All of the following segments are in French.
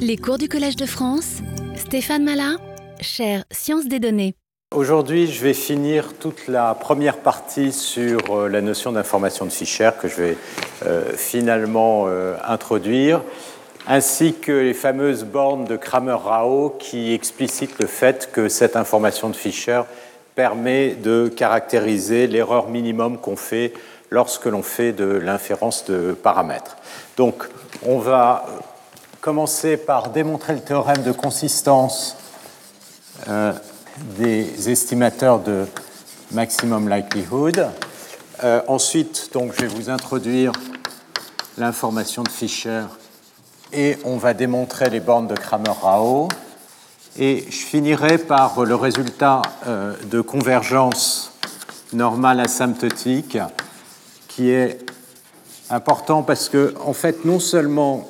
Les cours du Collège de France, Stéphane Malin, chaire Sciences des données. Aujourd'hui, je vais finir toute la première partie sur euh, la notion d'information de Fischer que je vais euh, finalement euh, introduire, ainsi que les fameuses bornes de Kramer-Rao qui explicitent le fait que cette information de Fischer permet de caractériser l'erreur minimum qu'on fait lorsque l'on fait de l'inférence de paramètres. Donc, on va commencer par démontrer le théorème de consistance euh, des estimateurs de maximum likelihood. Euh, ensuite, donc, je vais vous introduire l'information de Fisher et on va démontrer les bornes de Kramer-Rao. Et je finirai par le résultat euh, de convergence normale asymptotique qui est important parce que, en fait, non seulement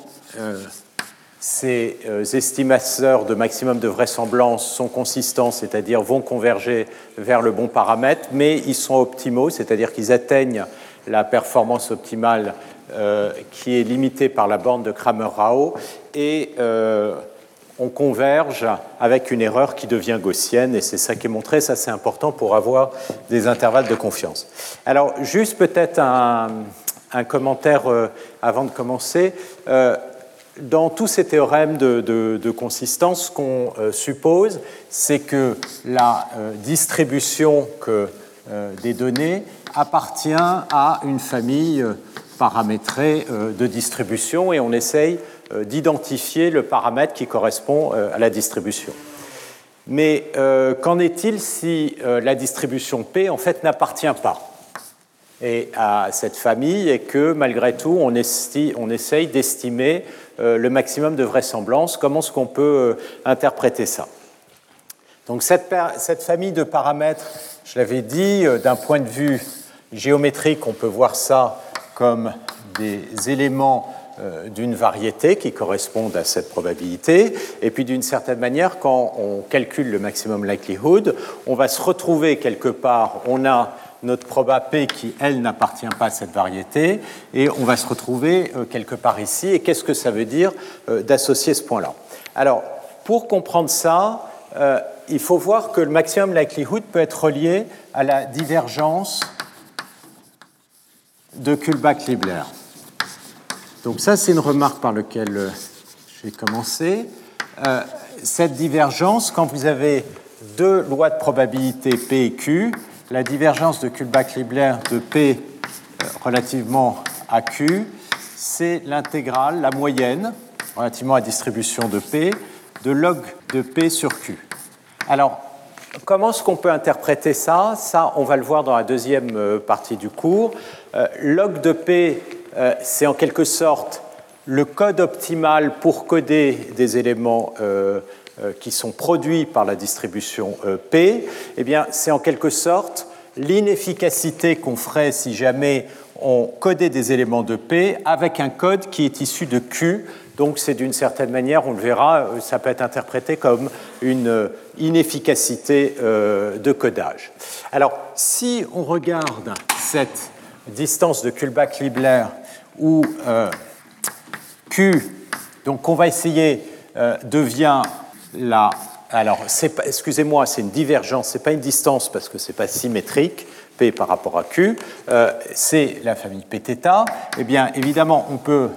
ces euh, estimateurs de maximum de vraisemblance sont consistants, c'est-à-dire vont converger vers le bon paramètre, mais ils sont optimaux, c'est-à-dire qu'ils atteignent la performance optimale euh, qui est limitée par la borne de Kramer-Rao, et on converge avec une erreur qui devient gaussienne, et c'est ça qui est montré, ça c'est important pour avoir des intervalles de confiance. Alors, juste peut-être un, commentaire euh, avant de commencer. Euh, dans tous ces théorèmes de, consistance, ce qu'on euh, suppose, c'est que la distribution que, des données appartient à une famille paramétrée de distribution, et on essaye euh, d'identifier le paramètre qui correspond euh, à la distribution. Mais euh, qu'en est-il si la distribution P en fait n'appartient pas à cette famille et que malgré tout on, on essaye d'estimer le maximum de vraisemblance Comment est-ce qu'on peut interpréter ça? Donc cette, famille de paramètres, je l'avais dit, d'un point de vue géométrique, on peut voir ça comme des éléments euh, d'une variété qui correspondent à cette probabilité. Et puis d'une certaine manière, quand on calcule le maximum likelihood, on va se retrouver quelque part, on a notre proba P qui, elle, n'appartient pas à cette variété, et on va se retrouver euh, quelque part ici. Et qu'est-ce que ça veut dire euh, d'associer ce point-là? Alors, pour comprendre ça, il faut voir que le maximum likelihood peut être relié à la divergence de Kullback-Libler. Donc ça, c'est une remarque par laquelle euh, je vais commencer. Euh, cette divergence, quand vous avez deux lois de probabilité P et Q, la divergence de Kullback-Leibler de P euh, relativement à Q, c'est l'intégrale, la moyenne, relativement à la distribution de P, de log de P sur Q. Alors, comment est-ce qu'on peut interpréter ça? Ça, on va le voir dans la deuxième partie du cours. log de P euh, c'est en quelque sorte le code optimal pour coder des éléments euh, euh, qui sont produits par la distribution P, eh bien, c'est en quelque sorte l'inefficacité qu'on ferait si jamais on codait des éléments de P avec un code qui est issu de Q. Donc c'est d'une certaine manière, on le verra, ça peut être interprété comme une inefficacité de codage. Alors si on regarde cette distance de Kullback-Libler où euh, Q, donc on va essayer, euh, devient Alors, excusez-moi, c'est une divergence, c'est pas une distance parce que c'est pas symétrique, P par rapport à Q, euh, c'est la famille Pθ. Eh bien, évidemment, on peut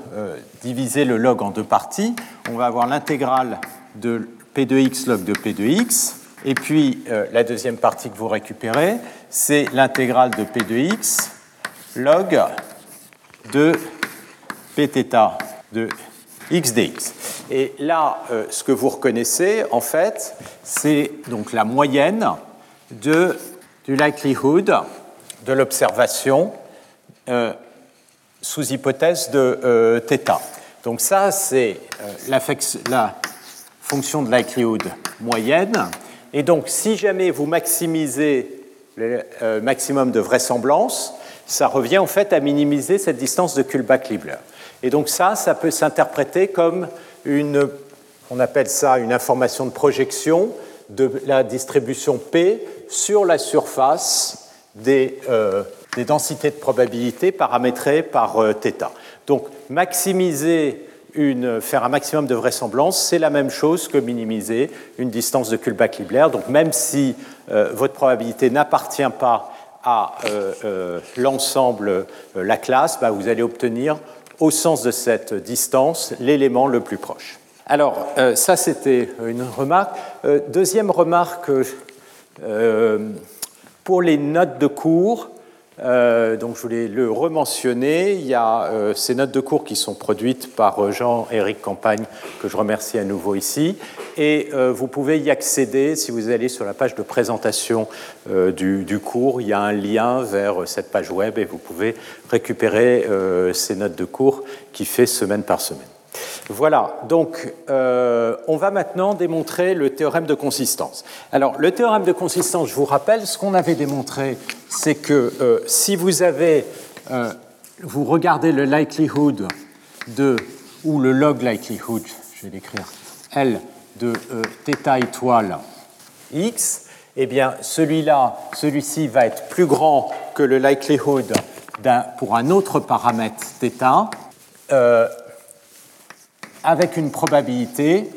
diviser le log en deux parties. On va avoir l'intégrale de P de x log de P de x. Et puis, la deuxième partie que vous récupérez, c'est l'intégrale de P de x log de Pθ de x dx. Et là, euh, ce que vous reconnaissez, en fait, c'est donc la moyenne de, du likelihood de l'observation euh, sous hypothèse de euh, θ. Donc ça, c'est la, la, fonction de likelihood moyenne. Et donc, si jamais vous maximisez le maximum de vraisemblance, ça revient en fait à minimiser cette distance de Kullback-Leibler. Et donc ça, ça peut s'interpréter comme une, on appelle ça une information de projection de la distribution P sur la surface des, euh, densités de probabilité paramétrées par euh, θ. Donc maximiser une, faire un maximum de vraisemblance, c'est la même chose que minimiser une distance de Kullback-Libler. Donc même si votre probabilité n'appartient pas à l'ensemble, la classe, bah, vous allez obtenir au sens de cette distance l'élément le plus proche. Alors, euh, ça c'était une remarque. Euh, deuxième remarque, euh, pour les notes de cours, donc je voulais le rementionner, il y a ces notes de cours qui sont produites par Jean-Éric Campagne, que je remercie à nouveau ici, et vous pouvez y accéder si vous allez sur la page de présentation du, du, cours, il y a un lien vers cette page web et vous pouvez récupérer ces notes de cours qui fait semaine par semaine. Voilà, donc euh, on va maintenant démontrer le théorème de consistance. Alors le théorème de consistance, je vous rappelle, ce qu'on avait démontré, c'est que euh, si vous avez, euh, vous regardez le likelihood de, ou le log likelihood, je vais l'écrire, L de θ étoile x, eh bien celui-là, celui-ci va être plus grand que le likelihood pour un autre paramètre θ avec une probabilité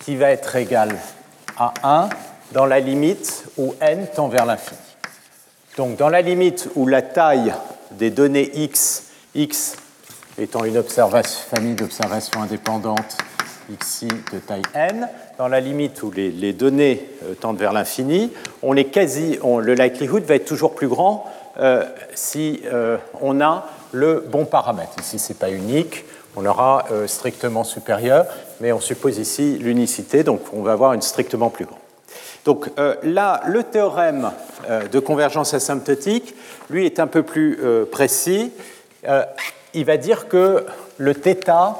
qui va être égale à 1 dans la limite où n tend vers l'infini. Donc dans la limite où la taille des données x, x étant une famille d'observations indépendantes xi de taille n, dans la limite où les, données euh, tendent vers l'infini, on est quasi, le likelihood va être toujours plus grand euh, si euh, on a le bon paramètre. Ici, ce n'est pas unique, on aura euh, strictement supérieur, mais on suppose ici l'unicité, donc on va avoir une strictement plus grande. Donc euh, là, le théorème euh, de convergence asymptotique, lui, est un peu plus précis. il va dire que le θ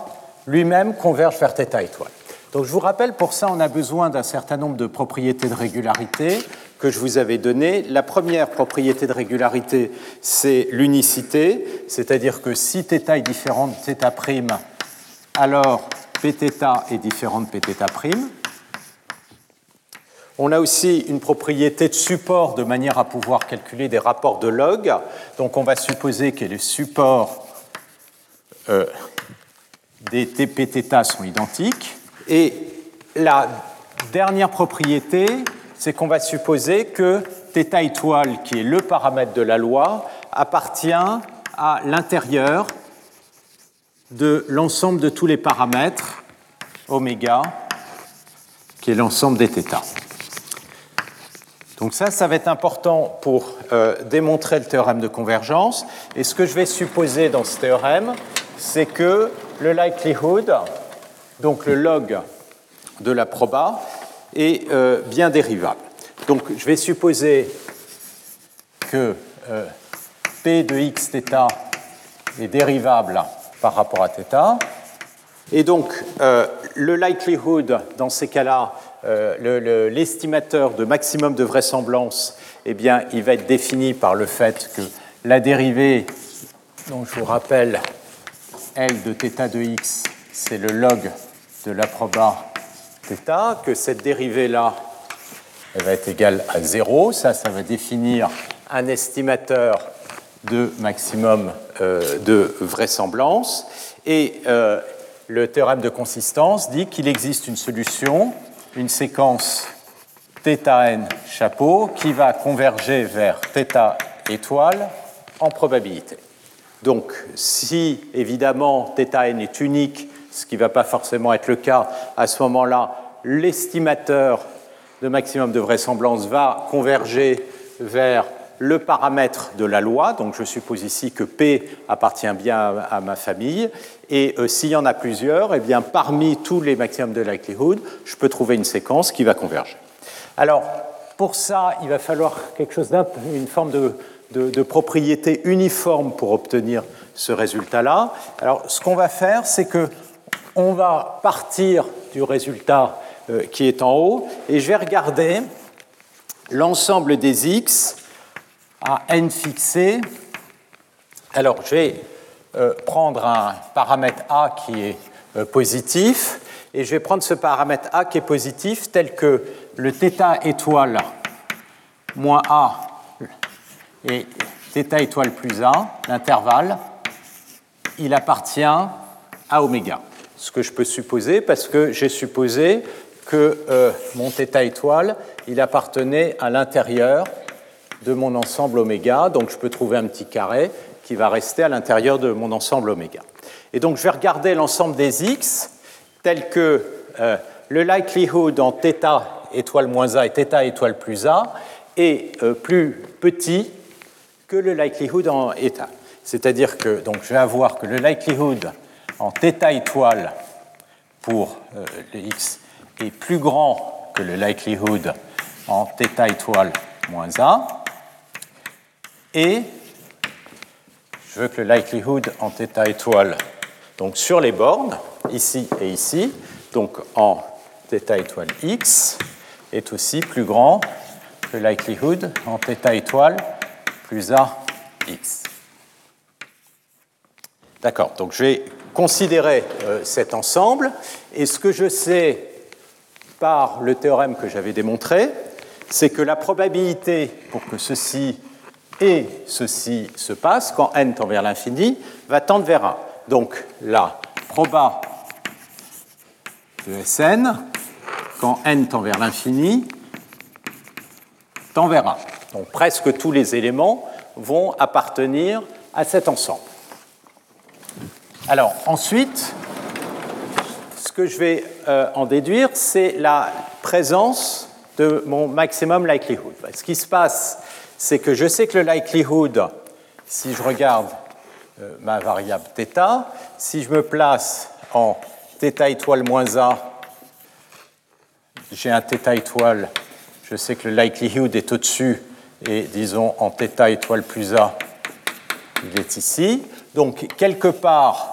lui-même converge vers θ étoile. Donc je vous rappelle, pour ça, on a besoin d'un certain nombre de propriétés de régularité que je vous avais données. La première propriété de régularité, c'est l'unicité, c'est-à-dire que si θ est différent de θ', alors pθ est différent de pθ'. On a aussi une propriété de support de manière à pouvoir calculer des rapports de log. Donc on va supposer que les supports euh, des tpθ sont identiques. Et la dernière propriété, c'est qu'on va supposer que θ étoile, qui est le paramètre de la loi, appartient à l'intérieur de l'ensemble de tous les paramètres oméga, qui est l'ensemble des θ. Donc ça, ça va être important pour euh, démontrer le théorème de convergence. Et ce que je vais supposer dans ce théorème, c'est que le likelihood donc le log de la proba est euh, bien dérivable. Donc je vais supposer que euh, P de x θ est dérivable par rapport à θ. Et donc euh, le likelihood, dans ces cas-là, l'estimateur de maximum de vraisemblance, eh bien, il va être défini par le fait que la dérivée, donc je vous rappelle, L de θ de x, c'est le log de la proba θ, que cette dérivée-là va être égale à 0. Ça, ça va définir un estimateur de maximum euh, de vraisemblance. Et euh, le théorème de consistance dit qu'il existe une solution, une séquence θn chapeau, qui va converger vers θ étoile en probabilité. Donc, si évidemment θn est unique ce qui ne va pas forcément être le cas, à ce moment-là, l'estimateur de maximum de vraisemblance va converger vers le paramètre de la loi, donc je suppose ici que P appartient bien à ma famille, et euh, s'il y en a plusieurs, eh bien, parmi tous les maximums de likelihood, je peux trouver une séquence qui va converger. Alors, pour ça, il va falloir quelque chose d'un, une forme de, de propriété uniforme pour obtenir ce résultat-là. Alors, ce qu'on va faire, c'est que on va partir du résultat euh, qui est en haut et je vais regarder l'ensemble des x à n fixé. Alors, je vais euh, prendre un paramètre a qui est euh, positif et je vais prendre ce paramètre a qui est positif tel que le θ étoile moins a et θ étoile plus 1, l'intervalle, il appartient à oméga Ce que je peux supposer parce que j'ai supposé que euh, mon θ étoile, il appartenait à l'intérieur de mon ensemble oméga, donc je peux trouver un petit carré qui va rester à l'intérieur de mon ensemble oméga. Et donc je vais regarder l'ensemble des x tel que euh, le likelihood en θ étoile moins a et θ étoile plus a est euh, plus petit que le likelihood en état. C'est-à-dire que donc, je vais avoir que le likelihood en θ étoile pour euh, le x est plus grand que le likelihood en θ étoile moins a. Et je veux que le likelihood en θ étoile, donc sur les bornes, ici et ici, donc en θ étoile x, est aussi plus grand que le likelihood en θ étoile plus a x. D'accord, donc je vais considérer euh, cet ensemble, et ce que je sais par le théorème que j'avais démontré, c'est que la probabilité pour que ceci et ceci se passe, quand n tend vers l'infini, va tendre vers 1. Donc la proba de Sn, quand n tend vers l'infini, tend vers 1. Donc presque tous les éléments vont appartenir à cet ensemble. Alors ensuite, ce que je vais euh, en déduire, c'est la présence de mon maximum likelihood. Ce qui se passe, c'est que je sais que le likelihood, si je regarde euh, ma variable θ, si je me place en θ étoile moins a, j'ai un θ étoile, je sais que le likelihood est au-dessus, et disons en θ étoile plus a, il est ici. Donc quelque part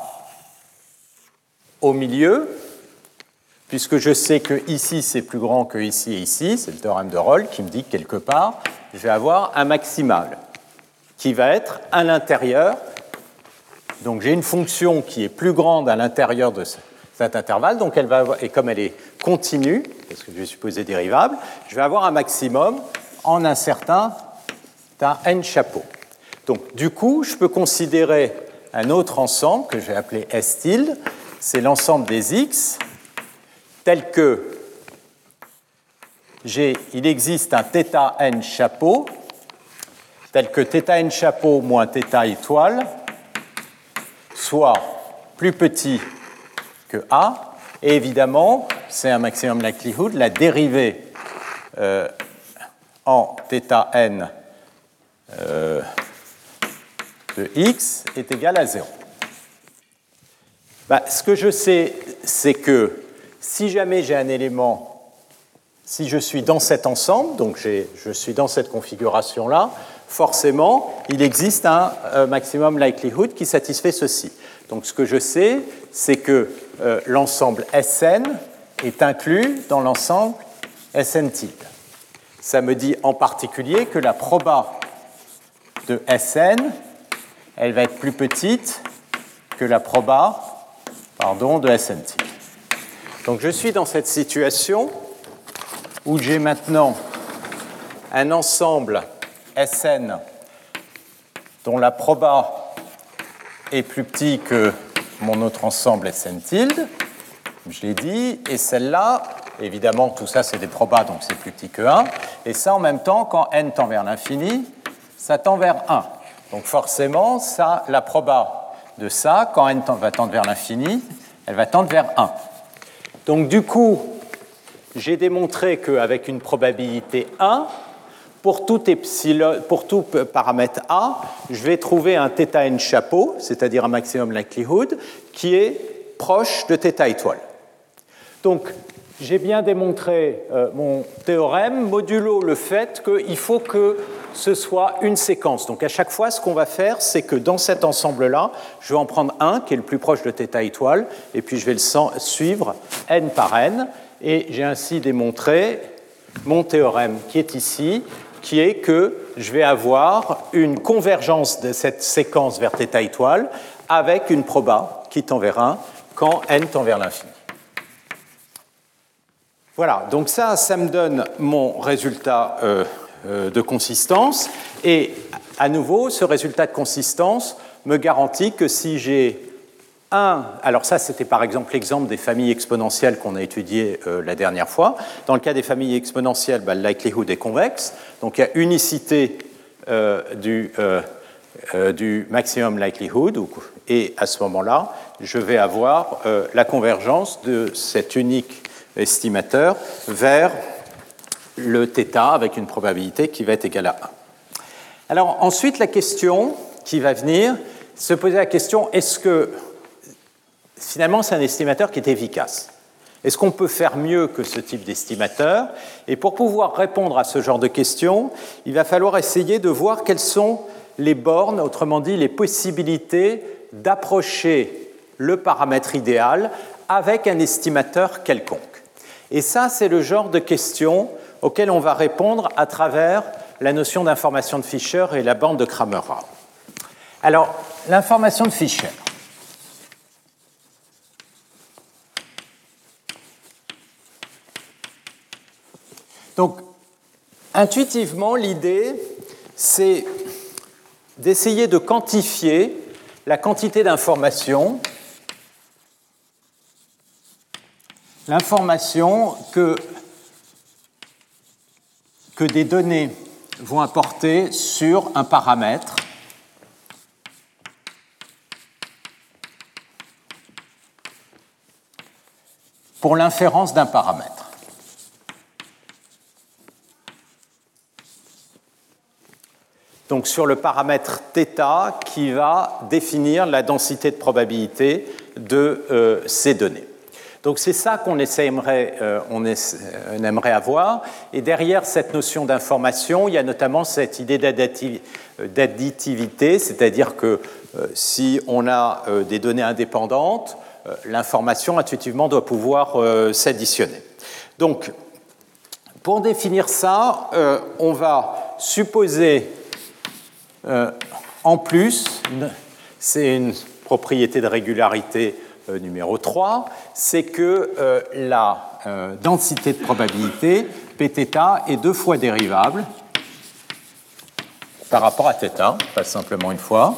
au milieu, puisque je sais que ici c'est plus grand que ici et ici, c'est le théorème de Rolle qui me dit que quelque part, je vais avoir un maximal qui va être à l'intérieur. Donc j'ai une fonction qui est plus grande à l'intérieur de cet intervalle, donc et comme elle est continue, parce que je vais supposer dérivable, je vais avoir un maximum en un certain n chapeau. Donc du coup, je peux considérer un autre ensemble que je vais appeler S tilde, c'est l'ensemble des x tel que il existe un θ n chapeau, tel que θ n chapeau moins θ étoile soit plus petit que A, et évidemment, c'est un maximum likelihood, la dérivée euh, en θ n euh, de x est égale à 0. Bah, ce que je sais, c'est que si jamais j'ai un élément si je suis dans cet ensemble, donc je suis dans cette configuration-là, forcément, il existe un euh, maximum likelihood qui satisfait ceci. Donc ce que je sais, c'est que euh, l'ensemble Sn est inclus dans l'ensemble Sn tilde. Ça me dit en particulier que la proba de Sn, elle va être plus petite que la proba pardon, de Sn tilde. Donc je suis dans cette situation où j'ai maintenant un ensemble Sn dont la proba est plus petit que mon autre ensemble Sn tilde, je l'ai dit, et celle-là, évidemment tout ça c'est des probas donc c'est plus petit que 1, et ça en même temps quand n tend vers l'infini, ça tend vers 1. Donc forcément, ça, la proba de ça, quand n va tendre vers l'infini, elle va tendre vers 1. Donc du coup, j'ai démontré qu'avec une probabilité 1, pour tout, epsilon, pour tout paramètre A, je vais trouver un θn chapeau, c'est-à-dire un maximum likelihood, qui est proche de θ étoile. Donc, j'ai bien démontré euh, mon théorème modulo le fait qu'il faut que ce soit une séquence. Donc à chaque fois, ce qu'on va faire, c'est que dans cet ensemble-là, je vais en prendre un qui est le plus proche de θ étoile, et puis je vais le suivre n par n, et j'ai ainsi démontré mon théorème qui est ici, qui est que je vais avoir une convergence de cette séquence vers θ étoile avec une proba qui tend vers 1 quand n tend vers l'infini. Voilà, donc ça, ça me donne mon résultat euh, euh, de consistance. Et à nouveau, ce résultat de consistance me garantit que si j'ai un, alors ça c'était par exemple l'exemple des familles exponentielles qu'on a étudié euh, la dernière fois. Dans le cas des familles exponentielles, bah, le likelihood est convexe, donc il y a unicité euh, du, maximum likelihood, et à ce moment-là, je vais avoir la convergence de cet unique estimateur vers le θ avec une probabilité qui va être égale à 1. Alors ensuite, la question qui va venir, se poser la question, est-ce que finalement, c'est un estimateur qui est efficace? Est-ce qu'on peut faire mieux que ce type d'estimateur? Et pour pouvoir répondre à ce genre de questions, il va falloir essayer de voir quelles sont les bornes, autrement dit les possibilités d'approcher le paramètre idéal avec un estimateur quelconque. Et ça, c'est le genre de questions auxquelles on va répondre à travers la notion d'information de Fisher et la bande de Kramer-Rao. Alors, l'information de Fisher. Donc, intuitivement, l'idée, c'est d'essayer de quantifier la quantité d'informations, l'information que, des données vont apporter sur un paramètre pour l'inférence d'un paramètre. donc sur le paramètre θ qui va définir la densité de probabilité de euh, ces données. Donc c'est ça qu'on aimerait, euh, aimerait avoir. Et derrière cette notion d'information, il y a notamment cette idée d'additivité, c'est-à-dire que euh, si on a des données indépendantes, l'information intuitivement doit pouvoir s'additionner. Donc, pour définir ça, on va supposer euh, en plus, c'est une propriété de régularité euh, numéro 3, c'est que euh, la densité de probabilité, Pθ, est deux fois dérivable par rapport à θ, pas simplement une fois.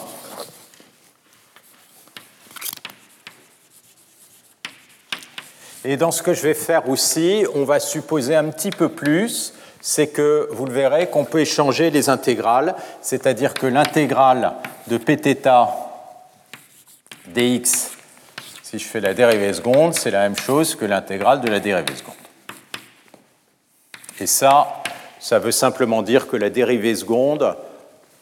Et dans ce que je vais faire aussi, on va supposer un petit peu plus c'est que vous le verrez qu'on peut échanger les intégrales, c'est-à-dire que l'intégrale de pθ dx, si je fais la dérivée seconde, c'est la même chose que l'intégrale de la dérivée seconde. Et ça, ça veut simplement dire que la dérivée seconde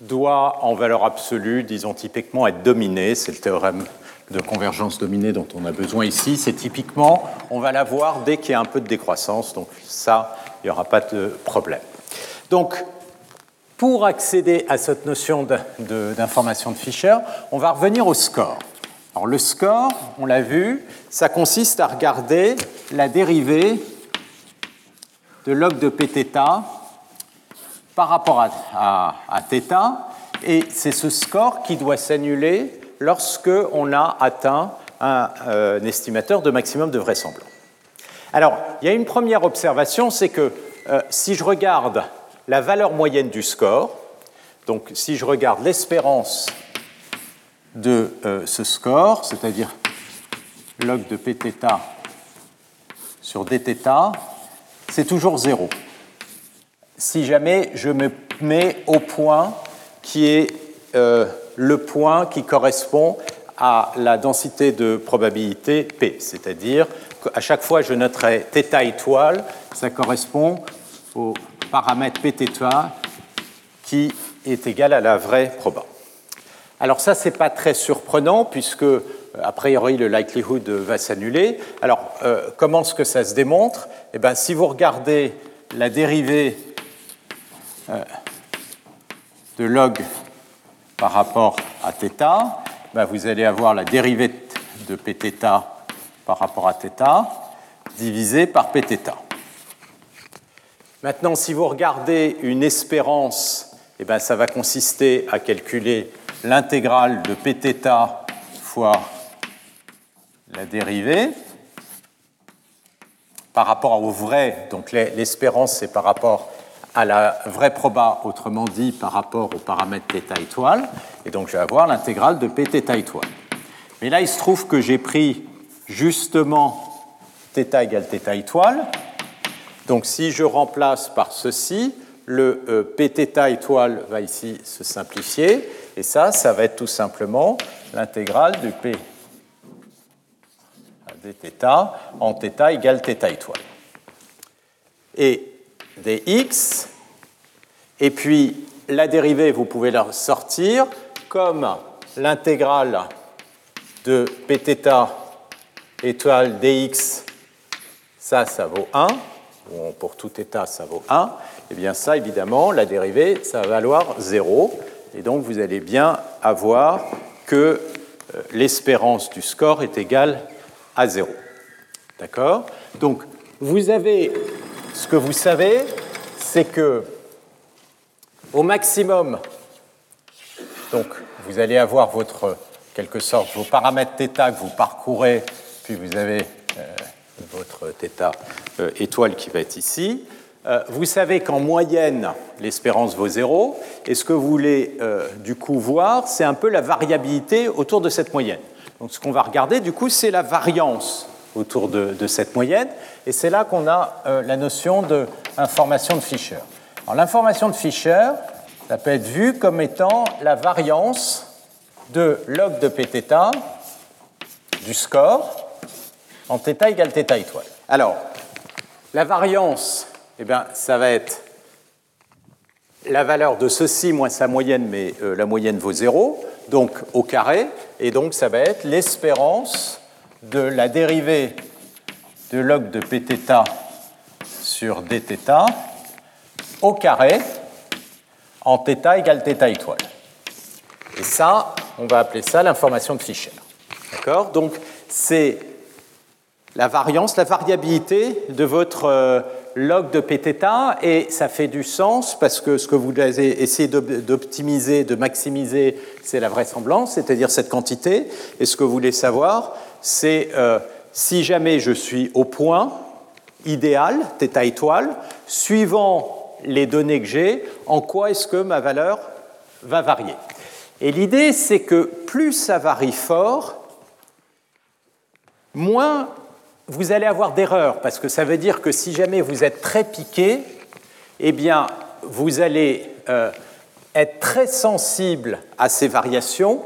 doit, en valeur absolue, disons typiquement, être dominée. C'est le théorème de convergence dominée dont on a besoin ici. C'est typiquement, on va l'avoir dès qu'il y a un peu de décroissance. Donc ça, il n'y aura pas de problème. Donc, pour accéder à cette notion d'information de, Fisher, on va revenir au score. Alors le score, on l'a vu, ça consiste à regarder la dérivée de log de pθ par rapport à, à, θ, et c'est ce score qui doit s'annuler lorsque on a atteint un, euh, estimateur de maximum de vraisemblance. Alors, il y a une première observation, c'est que euh, si je regarde la valeur moyenne du score, donc si je regarde l'espérance de euh, ce score, c'est-à-dire log de pθ sur dθ, c'est toujours zéro. Si jamais je me mets au point qui est euh, le point qui correspond à la densité de probabilité P, c'est-à-dire à chaque fois je noterai θ étoile, ça correspond au paramètre pθ qui est égal à la vraie proba. Alors ça, c'est pas très surprenant puisque a priori le likelihood va s'annuler. Alors euh, comment est-ce que ça se démontre Eh bien, si vous regardez la dérivée euh, de log par rapport à θ, ben, vous allez avoir la dérivée de pθ par rapport à θ divisé par pθ. Maintenant, si vous regardez une espérance, eh bien, ça va consister à calculer l'intégrale de pθ fois la dérivée par rapport au vrai. Donc l'espérance, c'est par rapport à la vraie proba, autrement dit par rapport au paramètre θ étoile. Et donc je vais avoir l'intégrale de pθ étoile. Mais là, il se trouve que j'ai pris justement θ égale θ étoile. Donc si je remplace par ceci, le euh, Pθ étoile va ici se simplifier. Et ça, ça va être tout simplement l'intégrale du P dθ en θ égale θ étoile. Et dx, et puis la dérivée, vous pouvez la sortir comme l'intégrale de pθ étoile dx, ça, ça vaut 1, pour tout état, ça vaut 1, et eh bien ça, évidemment, la dérivée, ça va valoir 0, et donc vous allez bien avoir que euh, l'espérance du score est égale à 0. D'accord? Donc, vous avez, ce que vous savez, c'est que au maximum, donc vous allez avoir votre, quelque sorte, vos paramètres θ que vous parcourez, puis vous avez euh, votre θ euh, étoile qui va être ici. Euh, vous savez qu'en moyenne, l'espérance vaut 0, et ce que vous voulez du coup voir, c'est un peu la variabilité autour de cette moyenne. Donc ce qu'on va regarder, du coup, c'est la variance autour de, de cette moyenne, et c'est là qu'on a la notion d'information de Fischer. L'information de Fischer, ça peut être vu comme étant la variance de log de pθ du score en θ égale θ étoile. Alors, la variance, eh bien, ça va être la valeur de ceci moins sa moyenne, mais euh, la moyenne vaut 0, donc au carré, et donc ça va être l'espérance de la dérivée de log de pθ sur dθ au carré en θ égale θ étoile. Et ça, on va appeler ça l'information de Fischer. D'accord Donc, c'est la variance, la variabilité de votre euh, log de pθ, et ça fait du sens parce que ce que vous avez essayé d'optimiser, de maximiser, c'est la vraisemblance, c'est-à-dire cette quantité. Et ce que vous voulez savoir, c'est euh, si jamais je suis au point idéal, θ étoile, suivant les données que j'ai, en quoi est-ce que ma valeur va varier. Et l'idée, c'est que plus ça varie fort, moins vous allez avoir d'erreurs, parce que ça veut dire que si jamais vous êtes très piqué, eh bien, vous allez euh, être très sensible à ces variations,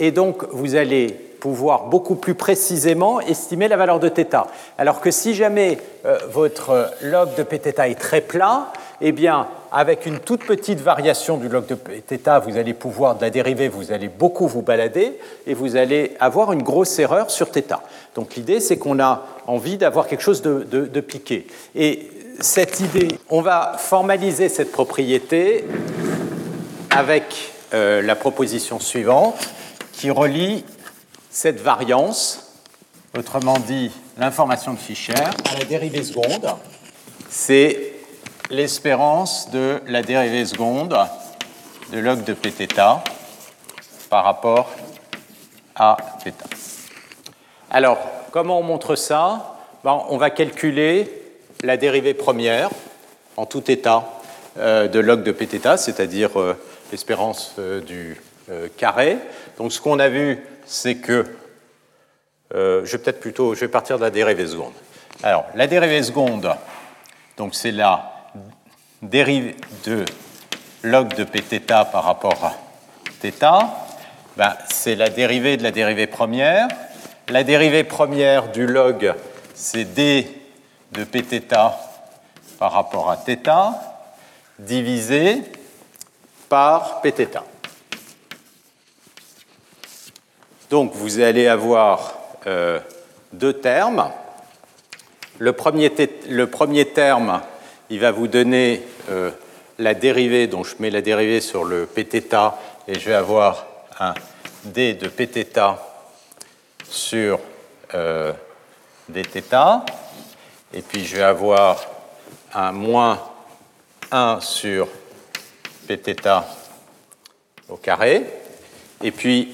et donc vous allez pouvoir beaucoup plus précisément estimer la valeur de θ. Alors que si jamais euh, votre log de pθ est très plat, eh bien, avec une toute petite variation du log de θ, vous allez pouvoir, de la dérivée, vous allez beaucoup vous balader et vous allez avoir une grosse erreur sur θ. Donc l'idée, c'est qu'on a envie d'avoir quelque chose de, piqué. Et cette idée, on va formaliser cette propriété avec euh, la proposition suivante qui relie cette variance, autrement dit l'information de Fischer, à la dérivée seconde. C'est l'espérance de la dérivée seconde de log de pθ par rapport à θ. Alors, comment on montre ça ben, On va calculer la dérivée première en tout état euh, de log de pθ, c'est-à-dire euh, l'espérance euh, du carré. Donc, ce qu'on a vu, c'est que je vais peut-être plutôt, je vais partir de la dérivée seconde. Alors, la dérivée seconde, donc c'est la dérive de log de pθ par rapport à θ, ben, c'est la dérivée de la dérivée première. La dérivée première du log, c'est d de pθ par rapport à θ, divisé par pθ. Donc vous allez avoir euh, deux termes. Le premier, le premier terme, il va vous donner euh, la dérivée, donc je mets la dérivée sur le pθ et je vais avoir un d de pθ sur euh, dθ, et puis je vais avoir un moins 1 sur pθ au carré, et puis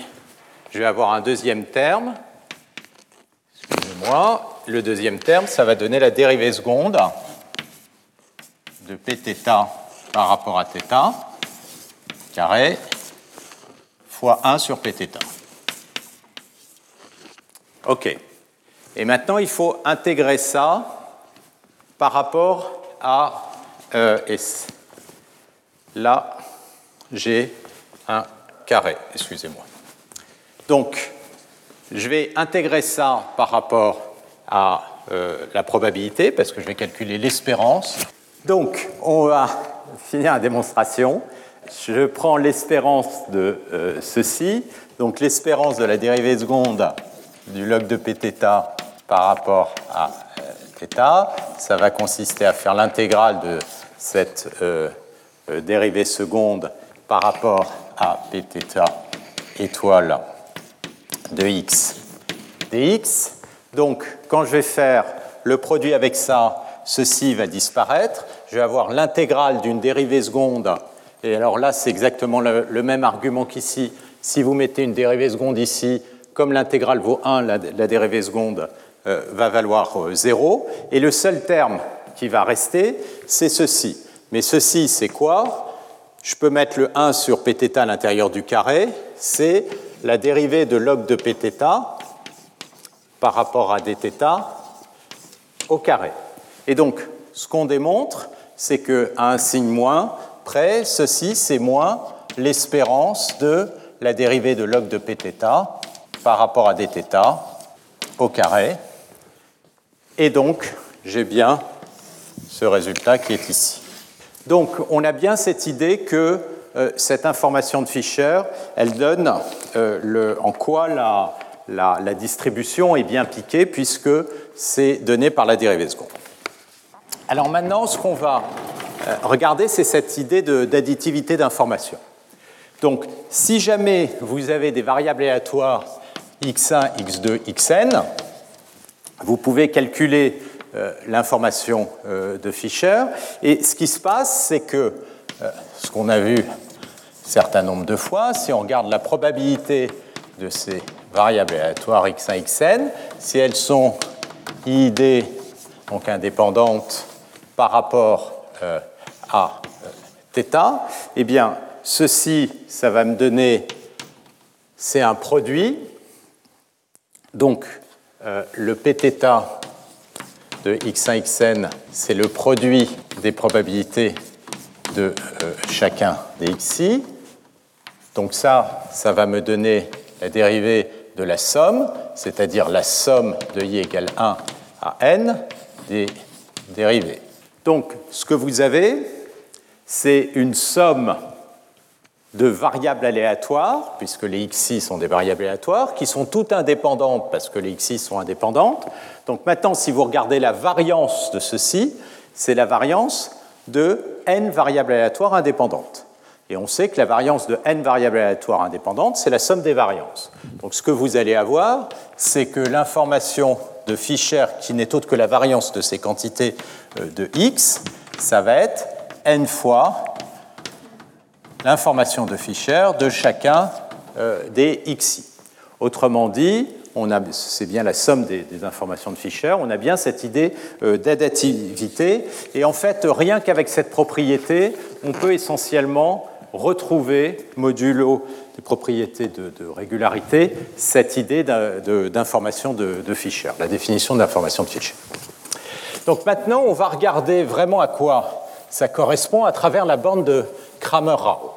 je vais avoir un deuxième terme, excusez-moi, le deuxième terme, ça va donner la dérivée seconde de pθ par rapport à θ carré fois 1 sur pθ. OK. Et maintenant, il faut intégrer ça par rapport à euh, S. Là, j'ai un carré, excusez-moi. Donc, je vais intégrer ça par rapport à euh, la probabilité, parce que je vais calculer l'espérance. Donc, on va finir la démonstration. Je prends l'espérance de euh, ceci, donc l'espérance de la dérivée seconde du log de Pθ par rapport à euh, θ. Ça va consister à faire l'intégrale de cette dérivée seconde par rapport à Pθ étoile de x dx. Donc, quand je vais faire le produit avec ça, ceci va disparaître. Je vais avoir l'intégrale d'une dérivée seconde. Et alors là, c'est exactement le, même argument qu'ici. Si vous mettez une dérivée seconde ici, comme l'intégrale vaut 1, la, dérivée seconde euh, va valoir 0. Euh, Et le seul terme qui va rester, c'est ceci. Mais ceci, c'est quoi Je peux mettre le 1 sur pθ à l'intérieur du carré. C'est la dérivée de log de pθ par rapport à dθ au carré. Et donc, ce qu'on démontre, c'est qu'à un signe moins près, ceci, c'est moins l'espérance de la dérivée de log de pθ par rapport à dθ au carré. Et donc, j'ai bien ce résultat qui est ici. Donc, on a bien cette idée que euh, cette information de Fischer, elle donne euh, le, en quoi la, la, distribution est bien piquée, puisque c'est donné par la dérivée seconde. Alors maintenant, ce qu'on va euh, regarder, c'est cette idée d'additivité d'information. Donc, si jamais vous avez des variables aléatoires x1, x2, xn, vous pouvez calculer l'information de Fischer. Et ce qui se passe, c'est que ce qu'on a vu un certain nombre de fois, si on regarde la probabilité de ces variables aléatoires x1, xn, si elles sont id, donc indépendantes par rapport euh, à euh, θ, eh bien, ceci, ça va me donner, c'est un produit, donc euh, le pθ de x1, xn, c'est le produit des probabilités de euh, chacun des xi. Donc ça, ça va me donner la dérivée de la somme, c'est-à-dire la somme de i égale 1 à n des dérivées. Donc ce que vous avez, c'est une somme de variables aléatoires, puisque les xi sont des variables aléatoires, qui sont toutes indépendantes parce que les xi sont indépendantes. Donc maintenant, si vous regardez la variance de ceci, c'est la variance de n variables aléatoires indépendantes. Et on sait que la variance de n variables aléatoires indépendantes, c'est la somme des variances. Donc ce que vous allez avoir, c'est que l'information de Fischer, qui n'est autre que la variance de ces quantités euh, de x, ça va être n fois l'information de Fischer de chacun euh, des xi. Autrement dit, c'est bien la somme des, informations de Fischer, on a bien cette idée euh, d'additivité. Et en fait, rien qu'avec cette propriété, on peut essentiellement retrouver, modulo des propriétés de, régularité, cette idée d'information de, Fischer, la définition d'information de Fischer. Donc maintenant, on va regarder vraiment à quoi ça correspond à travers la borne de Kramer-Rao.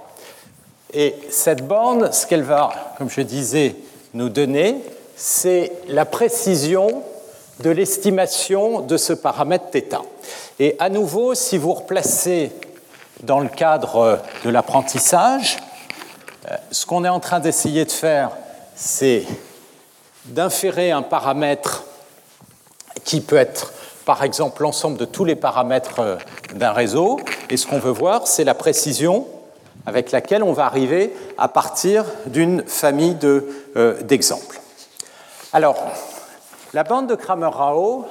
Et cette borne, ce qu'elle va, comme je disais, nous donner, c'est la précision de l'estimation de ce paramètre θ. Et à nouveau, si vous replacez dans le cadre de l'apprentissage, euh, ce qu'on est en train d'essayer de faire, c'est d'inférer un paramètre qui peut être, par exemple, l'ensemble de tous les paramètres euh, d'un réseau. Et ce qu'on veut voir, c'est la précision avec laquelle on va arriver à partir d'une famille euh, d'exemples. Alors, la bande de Kramer-Rao,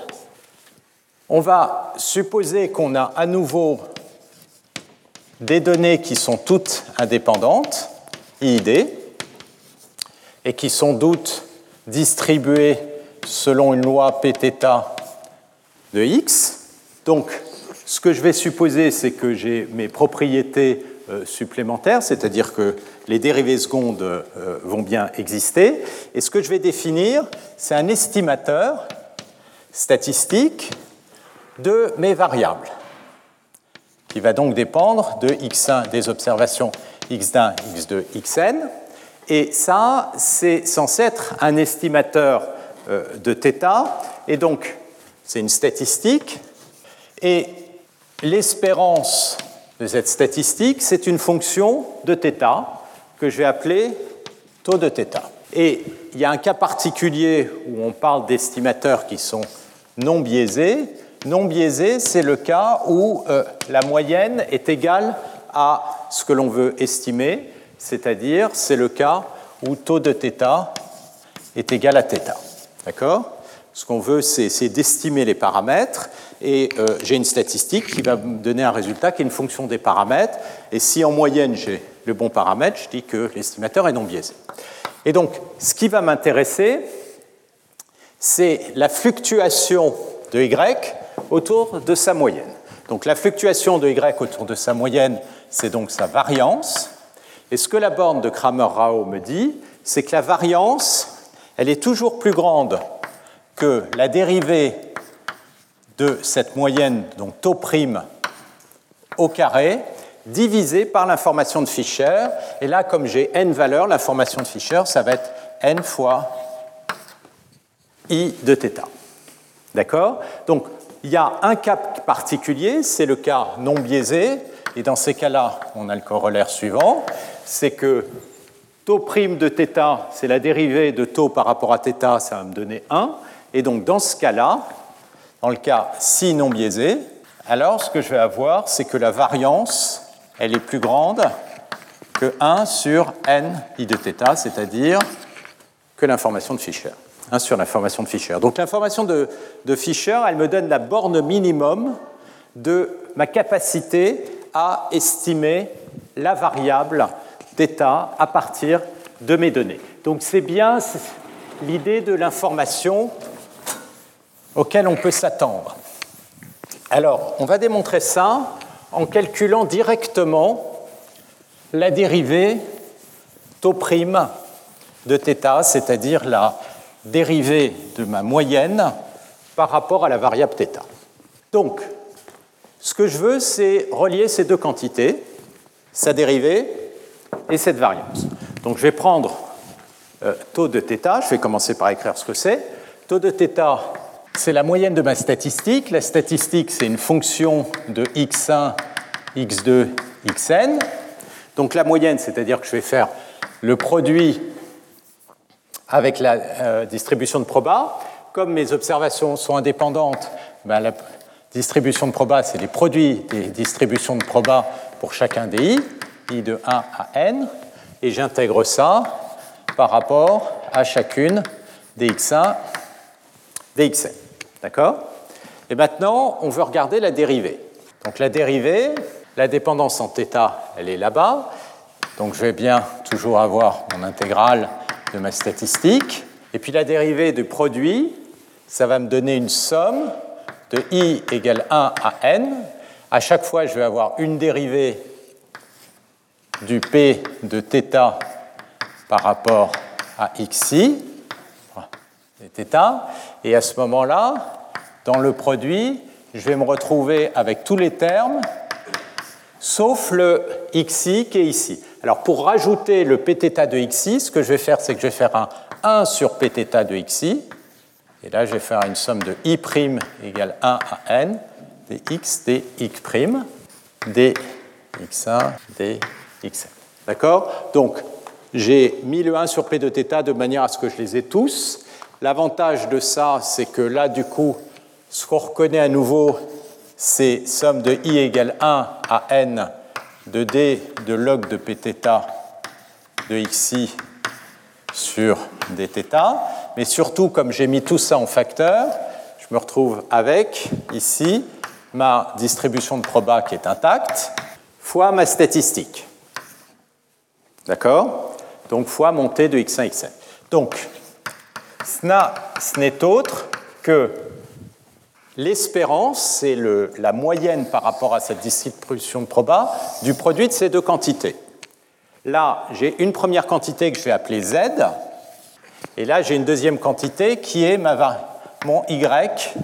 on va supposer qu'on a à nouveau des données qui sont toutes indépendantes, IID, et qui sont toutes distribuées selon une loi Pθ de x. Donc, ce que je vais supposer, c'est que j'ai mes propriétés euh, supplémentaire, c'est-à-dire que les dérivées secondes euh, vont bien exister. Et ce que je vais définir, c'est un estimateur statistique de mes variables, qui va donc dépendre de x1 des observations x1, x2, xn. Et ça, c'est censé être un estimateur de θ. Et donc, c'est une statistique. Et l'espérance de cette statistique, c'est une fonction de θ que je vais appeler taux de θ. Et il y a un cas particulier où on parle d'estimateurs qui sont non biaisés. non biaisés, c'est le cas où euh, la moyenne est égale à ce que l'on veut estimer, c'est-à-dire c'est le cas où taux de θ est égal à θ. D'accord? Ce qu'on veut, c'est d'estimer les paramètres et euh, j'ai une statistique qui va me donner un résultat qui est une fonction des paramètres. Et si en moyenne j'ai le bon paramètre, je dis que l'estimateur est non biaisé. Et donc, ce qui va m'intéresser, c'est la fluctuation de y autour de sa moyenne. Donc la fluctuation de y autour de sa moyenne, c'est donc sa variance. Et ce que la borne de Kramer-Rao me dit, c'est que la variance, elle est toujours plus grande que la dérivée de cette moyenne, donc taux prime au carré, divisé par l'information de Fischer. Et là, comme j'ai n valeurs, l'information de Fischer, ça va être n fois i de θ. D'accord? Donc, il y a un cas particulier, c'est le cas non biaisé. Et dans ces cas-là, on a le corollaire suivant, c'est que taux prime de θ, c'est la dérivée de taux par rapport à θ, ça va me donner 1. Et donc, dans ce cas-là, dans le cas si non biaisé, alors ce que je vais avoir, c'est que la variance, elle est plus grande que 1 sur n i de θ, c'est-à-dire que l'information de Fischer. 1 sur l'information de Fischer. Donc l'information de, de Fischer, elle me donne la borne minimum de ma capacité à estimer la variable θ à partir de mes données. Donc c'est bien l'idée de l'information auquel on peut s'attendre. Alors, on va démontrer ça en calculant directement la dérivée taux prime de θ, c'est-à-dire la dérivée de ma moyenne par rapport à la variable θ. Donc, ce que je veux, c'est relier ces deux quantités, sa dérivée et cette variance. Donc, je vais prendre euh, taux de θ, je vais commencer par écrire ce que c'est. Taux de θ, c'est la moyenne de ma statistique. La statistique, c'est une fonction de x1, x2, xn. Donc la moyenne, c'est-à-dire que je vais faire le produit avec la euh, distribution de proba. Comme mes observations sont indépendantes, ben, la distribution de proba, c'est les produits des distributions de proba pour chacun des i, i de 1 à n, et j'intègre ça par rapport à chacune des x1, des xn. D'accord? Et maintenant, on veut regarder la dérivée. Donc la dérivée, la dépendance en θ, elle est là-bas. Donc je vais bien toujours avoir mon intégrale de ma statistique. Et puis la dérivée du produit, ça va me donner une somme de i égale 1 à n. À chaque fois, je vais avoir une dérivée du p de θ par rapport à xi, et. Et à ce moment-là, dans le produit, je vais me retrouver avec tous les termes, sauf le xi qui est ici. Alors pour rajouter le pθ de xi, ce que je vais faire, c'est que je vais faire un 1 sur pθ de xi, et là je vais faire une somme de i' égale 1 à n, dx dx', dx1, dxn. D'accord Donc j'ai mis le 1 sur p de θ de manière à ce que je les ai tous. L'avantage de ça, c'est que là, du coup, ce qu'on reconnaît à nouveau, c'est somme de i égale 1 à n de d de log de pθ de xi sur dθ. Mais surtout, comme j'ai mis tout ça en facteur, je me retrouve avec ici ma distribution de proba qui est intacte fois ma statistique. D'accord? Donc fois mon t de x1, xn. Donc, ce n'est autre que l'espérance, c'est la moyenne par rapport à cette distribution de proba du produit de ces deux quantités. Là, j'ai une première quantité que je vais appeler Z, et là, j'ai une deuxième quantité qui est ma, mon Y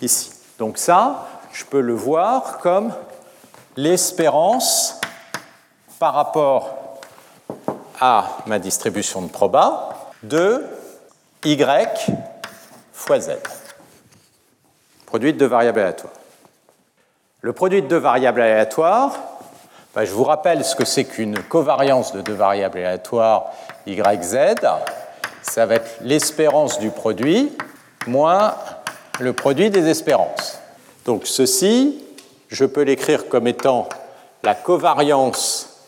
ici. Donc ça, je peux le voir comme l'espérance par rapport à ma distribution de proba de Y fois Z. Produit de deux variables aléatoires. Le produit de deux variables aléatoires, ben, je vous rappelle ce que c'est qu'une covariance de deux variables aléatoires YZ. Ça va être l'espérance du produit moins le produit des espérances. Donc ceci, je peux l'écrire comme étant la covariance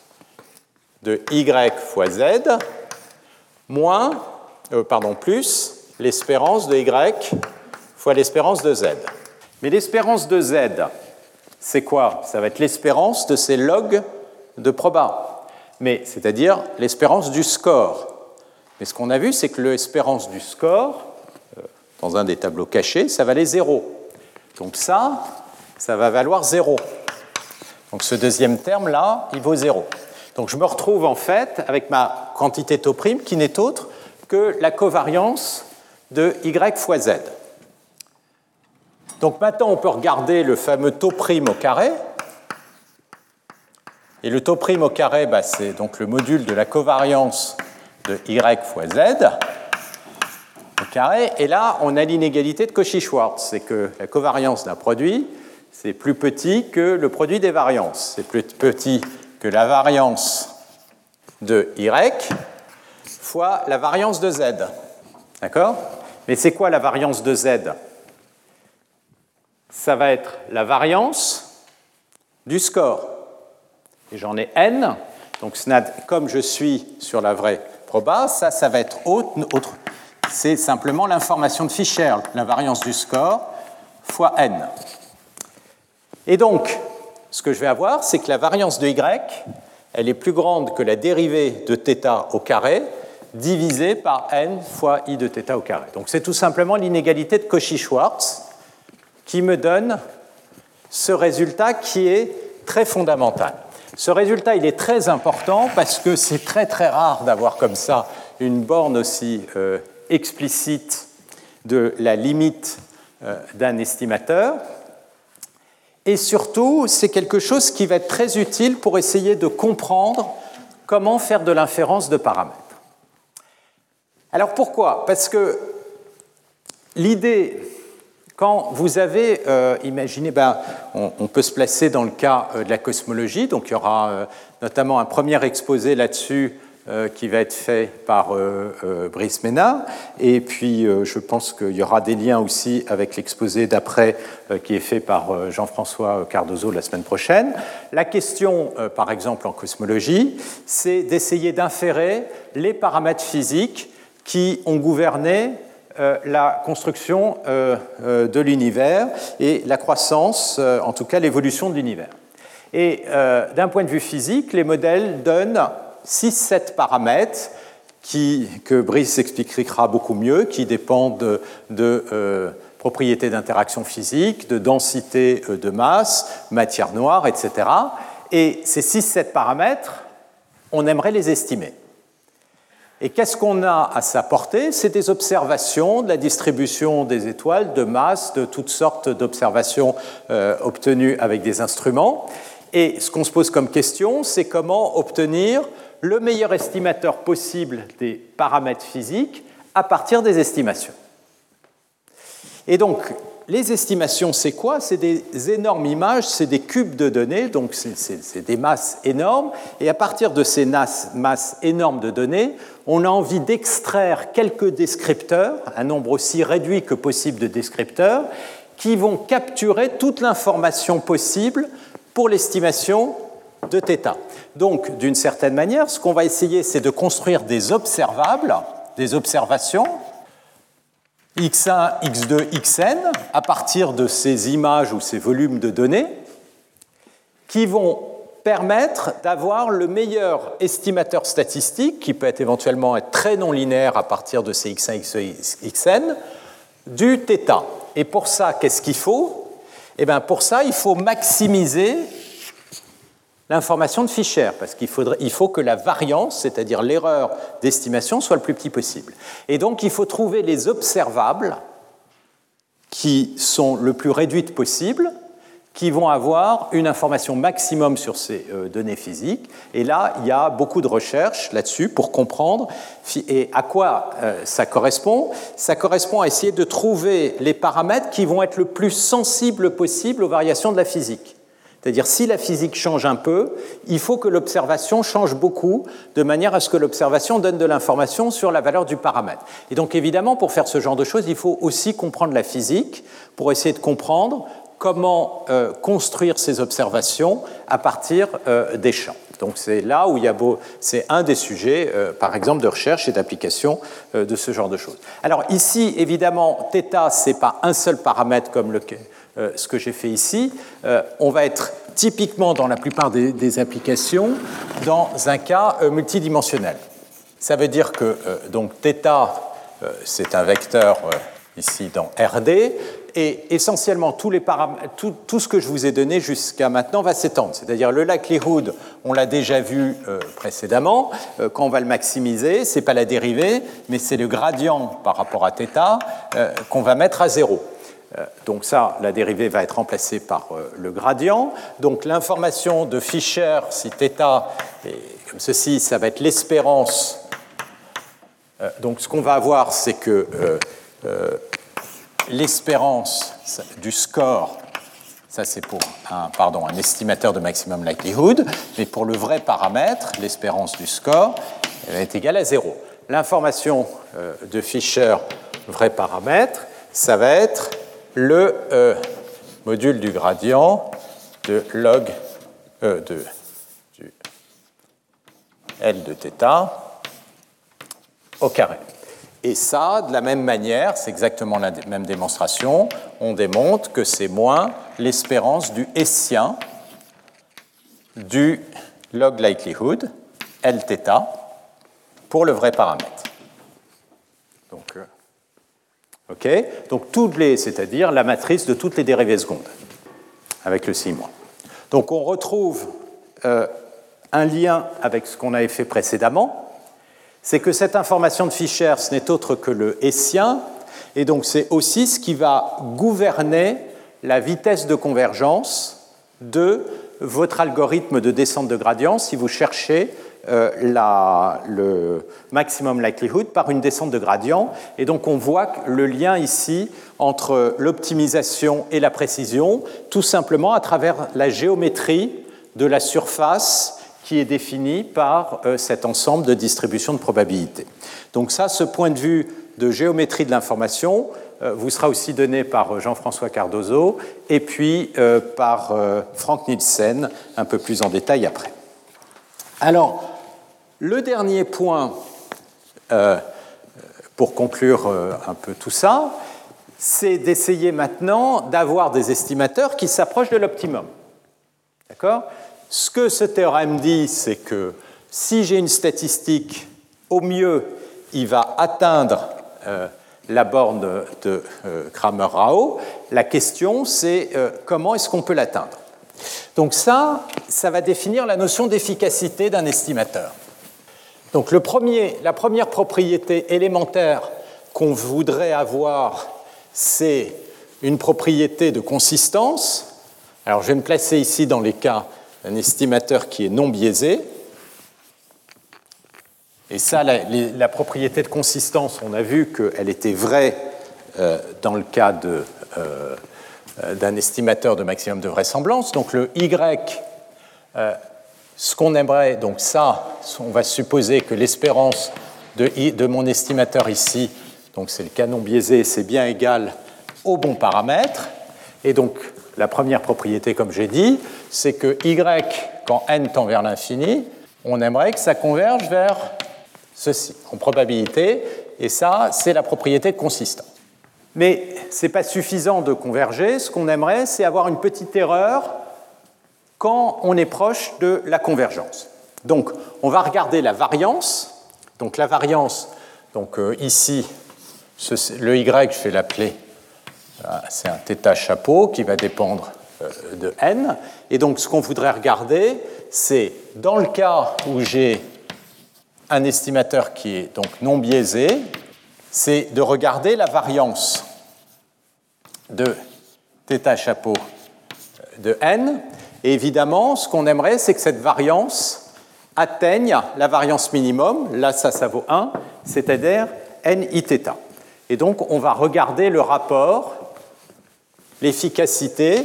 de y fois z moins, euh, pardon, plus l'espérance de y fois l'espérance de z. Mais l'espérance de z, c'est quoi? Ça va être l'espérance de ces logs de proba, mais c'est-à-dire l'espérance du score. Mais ce qu'on a vu, c'est que l'espérance du score, euh, dans un des tableaux cachés, ça valait 0. Donc ça, ça va valoir 0. Donc ce deuxième terme-là, il vaut 0. Donc je me retrouve en fait avec ma quantité taux prime qui n'est autre que la covariance de y fois z. Donc maintenant on peut regarder le fameux taux prime au carré. Et le taux prime au carré, bah, c'est donc le module de la covariance de y fois z au carré. Et là, on a l'inégalité de Cauchy-Schwarz. C'est que la covariance d'un produit, c'est plus petit que le produit des variances. C'est plus petit que la variance de y fois la variance de z. D'accord? Mais c'est quoi la variance de z? Ça va être la variance du score. Et j'en ai n. Donc comme je suis sur la vraie proba, ça, ça va être autre. C'est simplement l'information de Fischer, la variance du score fois n. Et donc, ce que je vais avoir, c'est que la variance de y, elle est plus grande que la dérivée de θ au carré divisée par n fois i de θ au carré. Donc c'est tout simplement l'inégalité de Cauchy-Schwarz qui me donne ce résultat qui est très fondamental. Ce résultat, il est très important parce que c'est très très rare d'avoir comme ça une borne aussi euh, explicite de la limite euh, d'un estimateur. Et surtout, c'est quelque chose qui va être très utile pour essayer de comprendre comment faire de l'inférence de paramètres. Alors pourquoi? Parce que l'idée, quand vous avez euh, imaginé, ben, on, peut se placer dans le cas euh, de la cosmologie, donc il y aura euh, notamment un premier exposé là-dessus euh, qui va être fait par Brice Ménard. Et puis, je pense qu'il y aura des liens aussi avec l'exposé d'après qui est fait par Jean-François Cardozo la semaine prochaine. La question, par exemple, en cosmologie, c'est d'essayer d'inférer les paramètres physiques qui ont gouverné la construction de l'univers et la croissance, en tout cas l'évolution de l'univers. Et d'un point de vue physique, les modèles donnent 6-7 paramètres que Brice expliquera beaucoup mieux, qui dépendent de, euh, propriétés d'interaction physique, de densité euh, de masse, matière noire, etc. Et ces 6-7 paramètres, on aimerait les estimer. Et qu'est-ce qu'on a à sa portée? C'est des observations de la distribution des étoiles, de masse, de toutes sortes d'observations euh, obtenues avec des instruments. Et ce qu'on se pose comme question, c'est comment obtenir le meilleur estimateur possible des paramètres physiques à partir des estimations. Et donc, les estimations, c'est quoi? C'est des énormes images, c'est des cubes de données, donc c'est des masses énormes. Et à partir de ces masses énormes de données, on a envie d'extraire quelques descripteurs, un nombre aussi réduit que possible de descripteurs, qui vont capturer toute l'information possible pour l'estimation de θ. Donc, d'une certaine manière, ce qu'on va essayer, c'est de construire des observables, des observations, x1, x2, xn, à partir de ces images ou ces volumes de données, qui vont permettre d'avoir le meilleur estimateur statistique, qui peut être éventuellement être très non linéaire à partir de ces x1, x2, xn, du θ. Et pour ça, qu'est-ce qu'il faut? Eh bien, pour ça, il faut maximiser l'information de Fischer, parce qu'il il faut que la variance, c'est-à-dire l'erreur d'estimation, soit le plus petit possible. Et donc, il faut trouver les observables qui sont le plus réduites possible, qui vont avoir une information maximum sur ces euh, données physiques. Et là, il y a beaucoup de recherches là-dessus pour comprendre et à quoi euh, ça correspond. Ça correspond à essayer de trouver les paramètres qui vont être le plus sensibles possible aux variations de la physique. C'est-à-dire, si la physique change un peu, il faut que l'observation change beaucoup, de manière à ce que l'observation donne de l'information sur la valeur du paramètre. Et donc, évidemment, pour faire ce genre de choses, il faut aussi comprendre la physique, pour essayer de comprendre comment euh, construire ces observations à partir euh, des champs. Donc c'est là où il y a beau, c'est un des sujets, euh, par exemple, de recherche et d'application de ce genre de choses. Alors ici, évidemment, θ, c'est pas un seul paramètre comme le, ce que j'ai fait ici. on va être typiquement dans la plupart des, applications dans un cas multidimensionnel. Ça veut dire que donc θ, c'est un vecteur ici dans RD, et essentiellement tous les tout, tout, ce que je vous ai donné jusqu'à maintenant va s'étendre. C'est-à-dire le likelihood, on l'a déjà vu euh, précédemment, euh, quand on va le maximiser, ce n'est pas la dérivée, mais c'est le gradient par rapport à θ euh, qu'on va mettre à zéro. Donc ça, la dérivée va être remplacée par le gradient. Donc l'information de Fischer, si θ est comme ceci, ça va être l'espérance. Donc ce qu'on va avoir, c'est que l'espérance du score, ça c'est pour un, estimateur de maximum likelihood, mais pour le vrai paramètre, l'espérance du score, elle est égale à 0. L'information euh, de Fischer, vrai paramètre, ça va être le euh, module du gradient de log e de, du L de θ au carré. Et ça, de la même manière, c'est exactement la même démonstration, on démontre que c'est moins l'espérance du Hessien du log likelihood, Lθ, pour le vrai paramètre. Donc, euh, ok? Donc, toutes les, c'est-à-dire la matrice de toutes les dérivées secondes, avec le 6 Donc, on retrouve euh, un lien avec ce qu'on avait fait précédemment, c'est que cette information de Fischer, ce n'est autre que le Hessien, et donc c'est aussi ce qui va gouverner la vitesse de convergence de votre algorithme de descente de gradient si vous cherchez euh, le maximum likelihood par une descente de gradient. Et donc on voit le lien ici entre l'optimisation et la précision, tout simplement à travers la géométrie de la surface qui est défini par euh, cet ensemble de distributions de probabilité. Donc ça, ce point de vue de géométrie de l'information euh, vous sera aussi donné par Jean-François Cardozo et puis par Frank Nielsen un peu plus en détail après. Alors, le dernier point pour conclure un peu tout ça, c'est d'essayer maintenant d'avoir des estimateurs qui s'approchent de l'optimum. D'accord? Ce que ce théorème dit, c'est que si j'ai une statistique, au mieux, il va atteindre euh, la borne de euh, Kramer-Rao. La question, c'est euh, comment est-ce qu'on peut l'atteindre? Donc ça, ça va définir la notion d'efficacité d'un estimateur. Donc premier, la première propriété élémentaire qu'on voudrait avoir, c'est une propriété de consistance. Alors je vais me placer ici dans les cas un estimateur qui est non biaisé. Et ça, la, propriété de consistance, on a vu qu'elle était vraie euh, dans le cas euh, euh, d'un estimateur de maximum de vraisemblance. Donc le Y, ce qu'on aimerait, donc ça, on va supposer que l'espérance de, mon estimateur ici, donc c'est le canon biaisé, c'est bien égal au bon paramètre. Et donc la première propriété, comme j'ai dit, c'est que y, quand n tend vers l'infini, on aimerait que ça converge vers ceci, en probabilité, et ça, c'est la propriété de consistance. Mais ce n'est pas suffisant de converger, ce qu'on aimerait, c'est avoir une petite erreur on est proche de la convergence. Donc, on va regarder la variance. Donc, la variance, donc euh, ici, le y, je vais l'appeler c'est un θ chapeau qui va dépendre euh, de n. Et donc ce qu'on voudrait regarder, c'est dans le cas où j'ai un estimateur qui est donc non biaisé, c'est de regarder la variance de θ chapeau de n. Et évidemment, ce qu'on aimerait, c'est que cette variance atteigne la variance minimum, là ça, ça vaut 1, c'est-à-dire n iθ. Et donc, on va regarder le rapport, l'efficacité,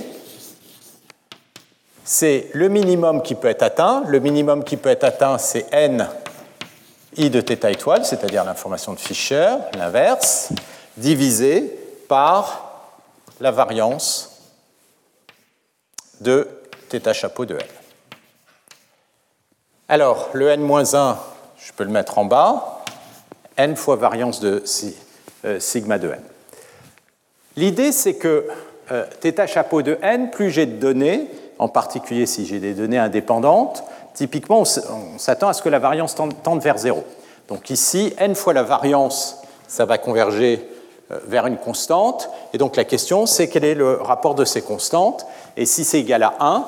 c'est le minimum qui peut être atteint. Le minimum qui peut être atteint, c'est n i de θ étoile, c'est-à-dire l'information de Fischer, l'inverse, divisé par la variance de θ chapeau de n. Alors, le n-1, je peux le mettre en bas, n fois variance de euh, sigma de n. L'idée, c'est que euh, θ chapeau de n, plus j'ai de données, en particulier si j'ai des données indépendantes, typiquement, on s'attend à ce que la variance tende vers 0. Donc ici, n fois la variance, ça va converger euh, vers une constante. Et donc la question, c'est quel est le rapport de ces constantes? Et si c'est égal à 1,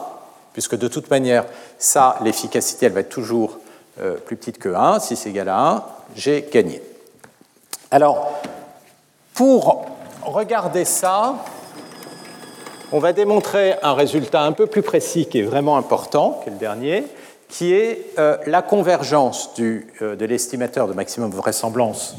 puisque de toute manière, ça, l'efficacité, elle va être toujours plus petite que 1, si c'est égal à 1, j'ai gagné. Alors, pour regarder ça, on va démontrer un résultat un peu plus précis qui est vraiment important que le dernier, qui est euh, la convergence euh, de l'estimateur de maximum vraisemblance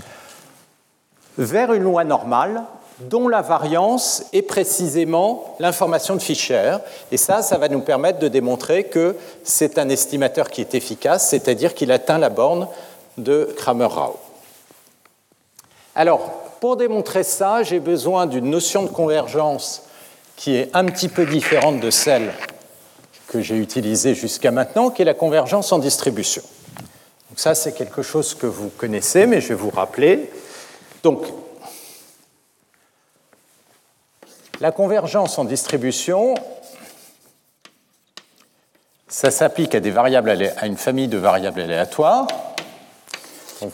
vers une loi normale dont la variance est précisément l'information de Fischer. Et ça, ça va nous permettre de démontrer que c'est un estimateur qui est efficace, c'est-à-dire qu'il atteint la borne de Kramer-Rao. Alors, pour démontrer ça, j'ai besoin d'une notion de convergence qui est un petit peu différente de celle que j'ai utilisée jusqu'à maintenant, qui est la convergence en distribution. Donc ça, c'est quelque chose que vous connaissez, mais je vais vous rappeler. Donc, la convergence en distribution, ça s'applique à des variables à une famille de variables aléatoires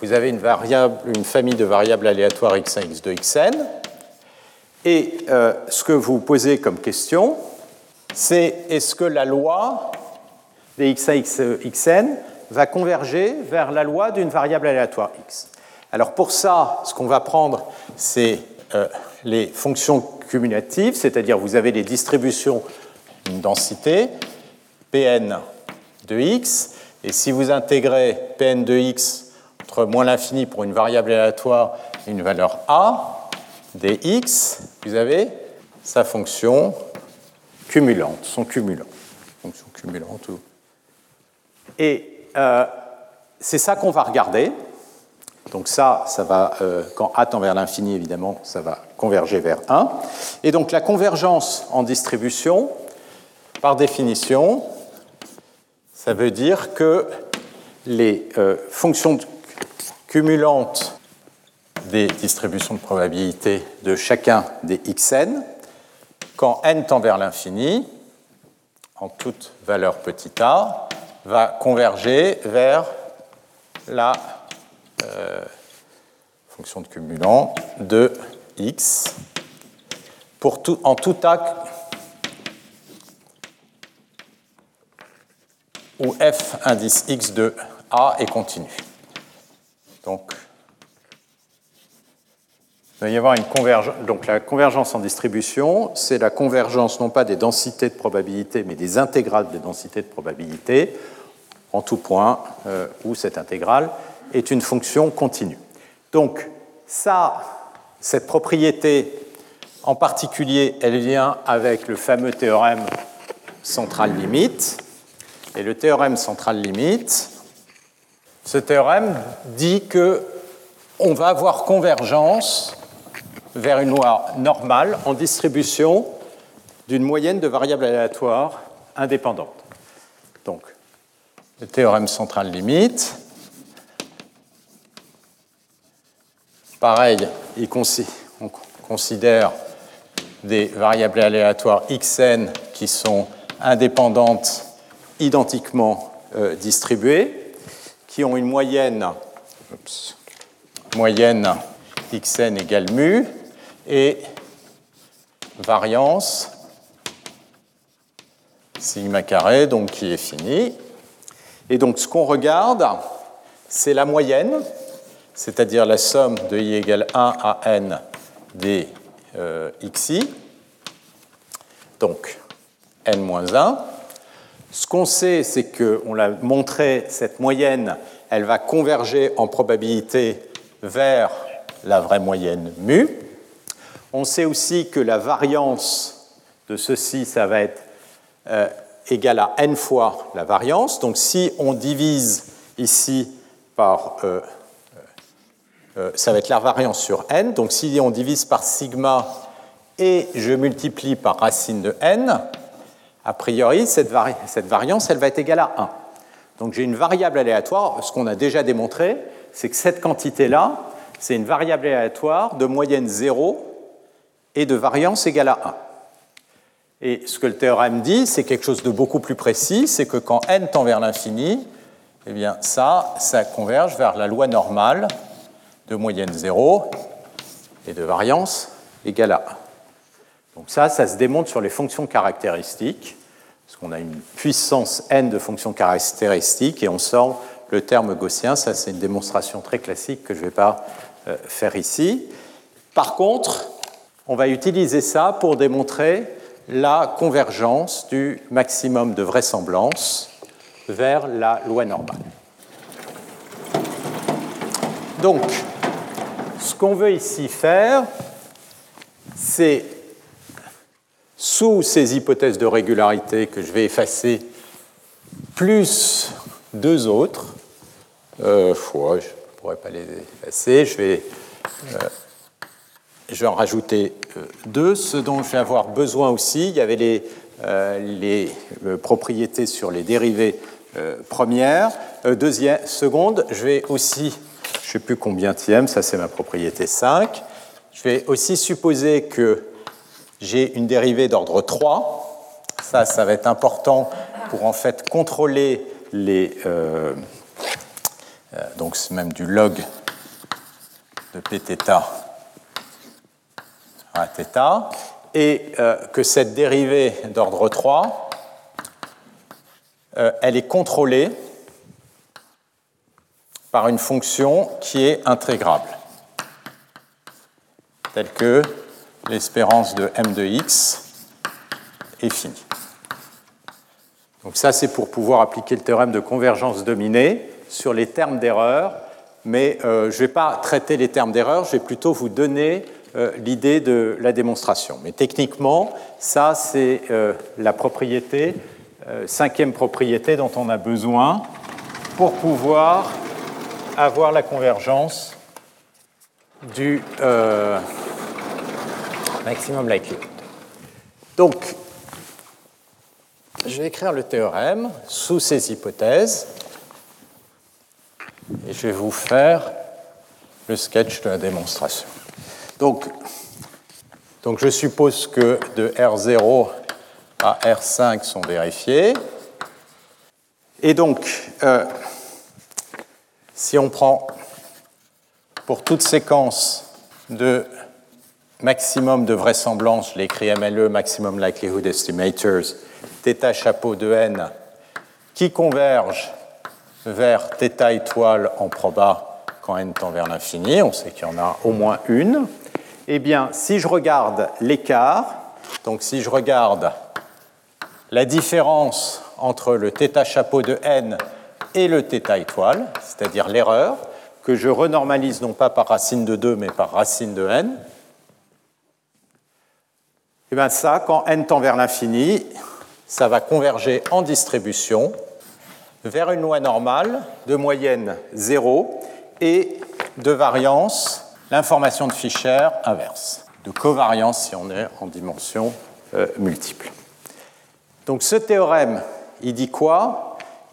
vous avez une, variable, une famille de variables aléatoires x1, x2, xn. Et euh, ce que vous posez comme question, c'est est-ce que la loi des x1, xn va converger vers la loi d'une variable aléatoire x? Alors pour ça, ce qu'on va prendre, c'est euh, les fonctions cumulatives, c'est-à-dire vous avez les distributions d'une densité, Pn de x, et si vous intégrez Pn de x entre moins l'infini pour une variable aléatoire et une valeur a, dx, vous avez sa fonction cumulante, son cumulant. Fonction cumulante. Et euh, c'est ça qu'on va regarder. Donc ça, ça va, euh, quand a tend vers l'infini, évidemment, ça va converger vers 1. Et donc la convergence en distribution, par définition, ça veut dire que les euh, fonctions cumulante des distributions de probabilité de chacun des xn, quand n tend vers l'infini, en toute valeur petit a, va converger vers la euh, fonction de cumulant de x pour tout, en tout a où f indice x de a est continu. Donc, il va y avoir une convergence. Donc, la convergence en distribution, c'est la convergence non pas des densités de probabilité, mais des intégrales des densités de probabilité en tout point euh, où cette intégrale est une fonction continue. Donc, ça, cette propriété en particulier, elle vient avec le fameux théorème central limite. Et le théorème central limite, ce théorème dit que on va avoir convergence vers une loi normale en distribution d'une moyenne de variables aléatoires indépendantes. Donc, le théorème central limite. Pareil, on considère des variables aléatoires xn qui sont indépendantes identiquement euh, distribuées qui ont une moyenne, moyenne xn égale mu, et variance sigma carré, donc qui est fini. Et donc ce qu'on regarde, c'est la moyenne, c'est-à-dire la somme de i égale 1 à n des euh, xi, donc n moins 1. Ce qu'on sait, c'est qu'on l'a montré, cette moyenne, elle va converger en probabilité vers la vraie moyenne mu. On sait aussi que la variance de ceci, ça va être euh, égale à n fois la variance. Donc si on divise ici par... Euh, ça va être la variance sur n. Donc si on divise par sigma et je multiplie par racine de n, a priori, cette, cette variance, elle va être égale à 1. Donc j'ai une variable aléatoire. Ce qu'on a déjà démontré, c'est que cette quantité-là, c'est une variable aléatoire de moyenne 0 et de variance égale à 1. Et ce que le théorème dit, c'est quelque chose de beaucoup plus précis, c'est que quand n tend vers l'infini, eh bien ça, ça converge vers la loi normale de moyenne 0 et de variance égale à 1. Donc ça, ça se démontre sur les fonctions caractéristiques, parce qu'on a une puissance n de fonctions caractéristiques et on sort le terme gaussien. Ça, c'est une démonstration très classique que je ne vais pas euh, faire ici. Par contre, on va utiliser ça pour démontrer la convergence du maximum de vraisemblance vers la loi normale. Donc, ce qu'on veut ici faire, c'est, sous ces hypothèses de régularité que je vais effacer, plus deux autres, euh, je ne pourrais pas les effacer, je vais euh, je vais en rajouter euh, deux. Ce dont je vais avoir besoin aussi, il y avait les, les propriétés sur les dérivées premières. deuxième, seconde, je vais aussi, je ne sais plus combien tième, ça c'est ma propriété 5. Je vais aussi supposer que j'ai une dérivée d'ordre 3. Ça, ça va être important pour en fait contrôler les. donc c'est même du log de pθ à θ, et euh, que cette dérivée d'ordre 3, euh, elle est contrôlée par une fonction qui est intégrable, telle que l'espérance de m de x est finie. Donc ça, c'est pour pouvoir appliquer le théorème de convergence dominée sur les termes d'erreur, mais euh, je ne vais pas traiter les termes d'erreur, je vais plutôt vous donner euh, l'idée de la démonstration. Mais techniquement, ça, c'est euh, la propriété, cinquième propriété dont on a besoin pour pouvoir avoir la convergence du maximum likelihood. Donc, je vais écrire le théorème sous ces hypothèses et je vais vous faire le sketch de la démonstration. Donc, donc je suppose que de R0 à R5 sont vérifiés. Et donc, euh, si on prend pour toute séquence de maximum de vraisemblance, je l'écris MLE, Maximum Likelihood Estimators, θ chapeau de n, qui converge vers θ étoile en proba quand n tend vers l'infini, on sait qu'il y en a au moins une. Eh bien, si je regarde l'écart, donc si je regarde la différence entre le θ chapeau de n et le θ étoile, c'est-à-dire l'erreur, que je renormalise non pas par racine de 2, mais par racine de n, et eh bien ça, quand n tend vers l'infini, ça va converger en distribution vers une loi normale de moyenne 0 et de variance l'information de Fischer inverse, de covariance si on est en dimension euh, multiple. Donc ce théorème, il dit quoi?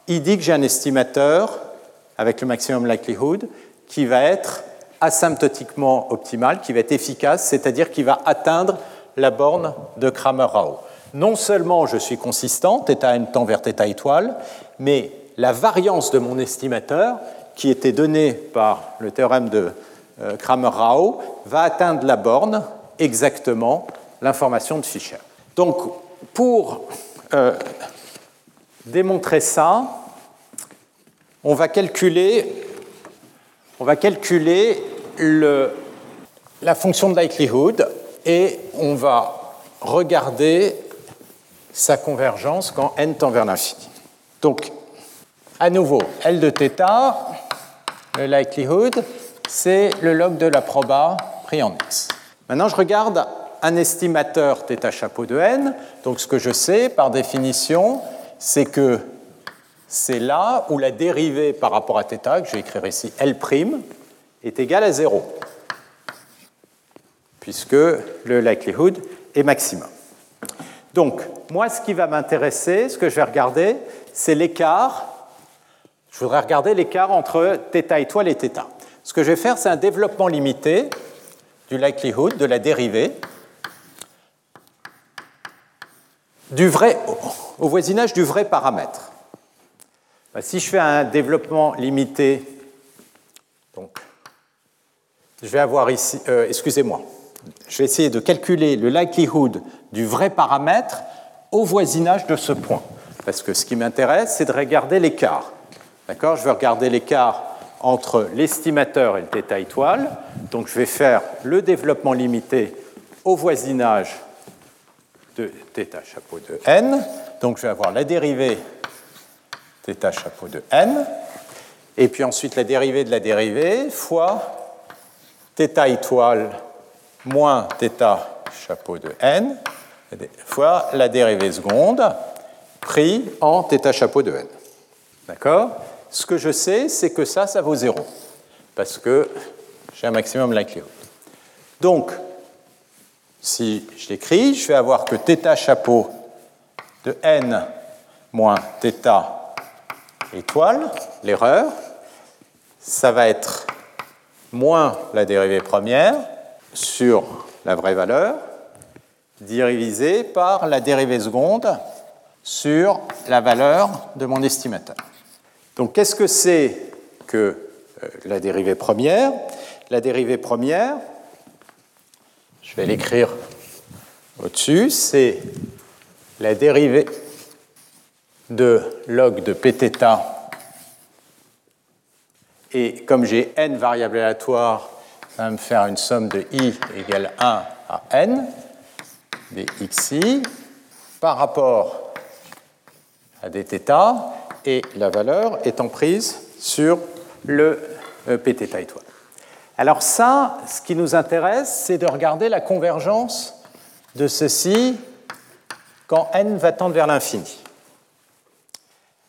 Il dit que j'ai un estimateur avec le maximum likelihood qui va être asymptotiquement optimal, qui va être efficace, c'est-à-dire qui va atteindre la borne de Kramer-Rao. Non seulement je suis consistant, θn tend vers θ étoile, mais la variance de mon estimateur, qui était donnée par le théorème de euh, Kramer-Rao va atteindre la borne exactement l'information de Fischer. Donc, pour euh, démontrer ça, on va calculer, le, la fonction de likelihood et on va regarder sa convergence quand n tend vers l'infini. Donc, à nouveau, L de θ, le likelihood, c'est le log de la proba pris en x. Maintenant, je regarde un estimateur θ chapeau de n. Donc, ce que je sais, par définition, c'est que c'est là où la dérivée par rapport à θ, que je vais écrire ici L', est égale à 0, puisque le likelihood est maximum. Donc, moi, ce qui va m'intéresser, ce que je vais regarder, c'est l'écart. Je voudrais regarder l'écart entre θ étoile et θ. Ce que je vais faire, c'est un développement limité du likelihood, de la dérivée, Du vrai, au voisinage du vrai paramètre. Bah, si je fais un développement limité, donc, je vais avoir ici, euh, excusez-moi, je vais essayer de calculer le likelihood du vrai paramètre au voisinage de ce point. Parce que ce qui m'intéresse, c'est de regarder l'écart. D'accord? Je vais regarder l'écart entre l'estimateur et le θ étoile. Donc je vais faire le développement limité au voisinage de θ chapeau de n. Donc je vais avoir la dérivée θ chapeau de n. Et puis ensuite la dérivée de la dérivée fois θ étoile moins θ chapeau de n fois la dérivée seconde pris en θ chapeau de n. D'accord Ce que je sais, c'est que ça, ça vaut 0, parce que j'ai un maximum likelihood. Donc, si je l'écris, je vais avoir que θ chapeau de n moins θ étoile, l'erreur, ça va être moins la dérivée première sur la vraie valeur, divisé par la dérivée seconde sur la valeur de mon estimateur. Donc qu'est-ce que c'est que euh, la dérivée première? La dérivée première, vais l'écrire au-dessus, c'est la dérivée de log de pθ. Et comme j'ai n variables aléatoires, ça va me faire une somme de i égale 1 à n, des xi, par rapport à dθ et la valeur étant prise sur le euh, pθ étoile. Alors ça, ce qui nous intéresse, c'est de regarder la convergence de ceci quand n va tendre vers l'infini.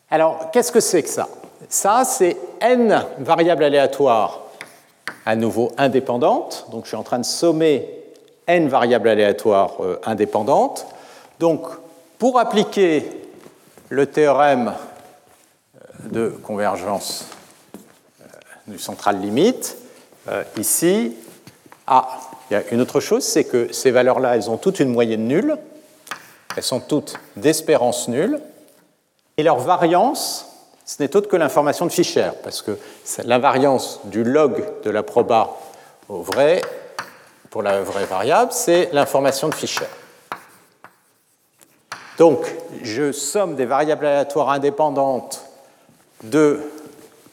Alors, qu'est-ce que c'est que ça? Ça, c'est n variables aléatoires à nouveau indépendantes. Donc, je suis en train de sommer n variables aléatoires euh, indépendantes. Donc, pour appliquer le théorème euh, de convergence euh, du central limite, euh, ici, ah, il y a une autre chose, c'est que ces valeurs-là, elles ont toutes une moyenne nulle, elles sont toutes d'espérance nulle, et leur variance, ce n'est autre que l'information de Fischer, parce que l'invariance du log de la proba au vrai, pour la vraie variable, c'est l'information de Fischer. Donc, je somme des variables aléatoires indépendantes de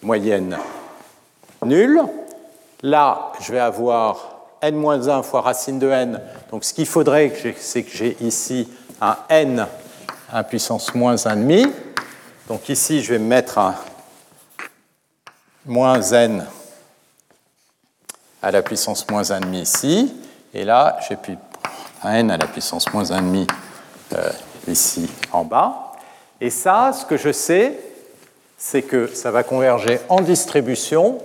moyenne nulle. Là, je vais avoir n-1 fois racine de n. Donc, ce qu'il faudrait, c'est que j'ai ici un n à puissance moins 1,5. Donc, ici, je vais mettre un moins n à la puissance moins 1,5 ici. Et là, j'ai puis un n à la puissance moins 1,5 euh, ici en bas. Et ça, ce que je sais, c'est que ça va converger en distribution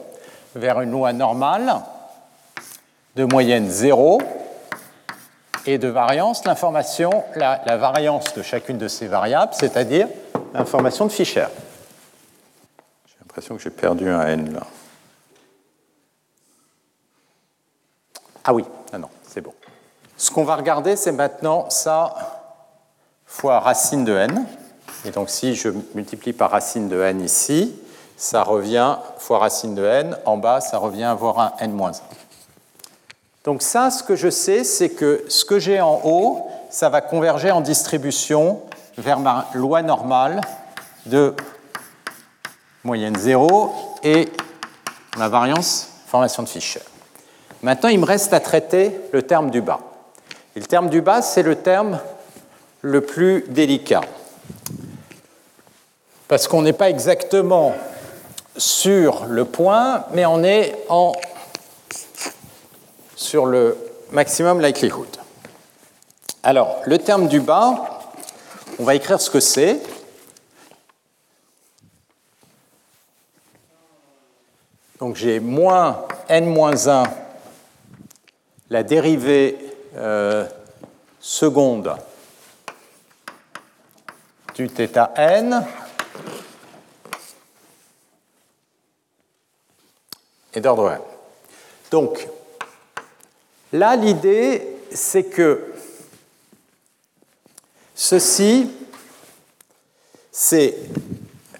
vers une loi normale de moyenne 0 et de variance, l'information, la, la, variance de chacune de ces variables, c'est-à-dire l'information de Fischer. J'ai l'impression que j'ai perdu un n là. Ah oui, ah non, c'est bon. Ce qu'on va regarder, c'est maintenant ça fois racine de n. Et donc si je multiplie par racine de n ici, ça revient fois racine de n. En bas, ça revient à avoir un n-1. Donc ça, ce que je sais, c'est que ce que j'ai en haut, ça va converger en distribution vers ma loi normale de moyenne 0 et la variance formation de Fischer. Maintenant, il me reste à traiter le terme du bas. Et le terme du bas, c'est le terme le plus délicat. Parce qu'on n'est pas exactement sur le point, mais on est en, sur le maximum likelihood. Alors, le terme du bas, on va écrire ce que c'est. Donc j'ai moins n-1, la dérivée euh, seconde du θ et d'ordre n. Donc, là, l'idée, c'est que ceci, c'est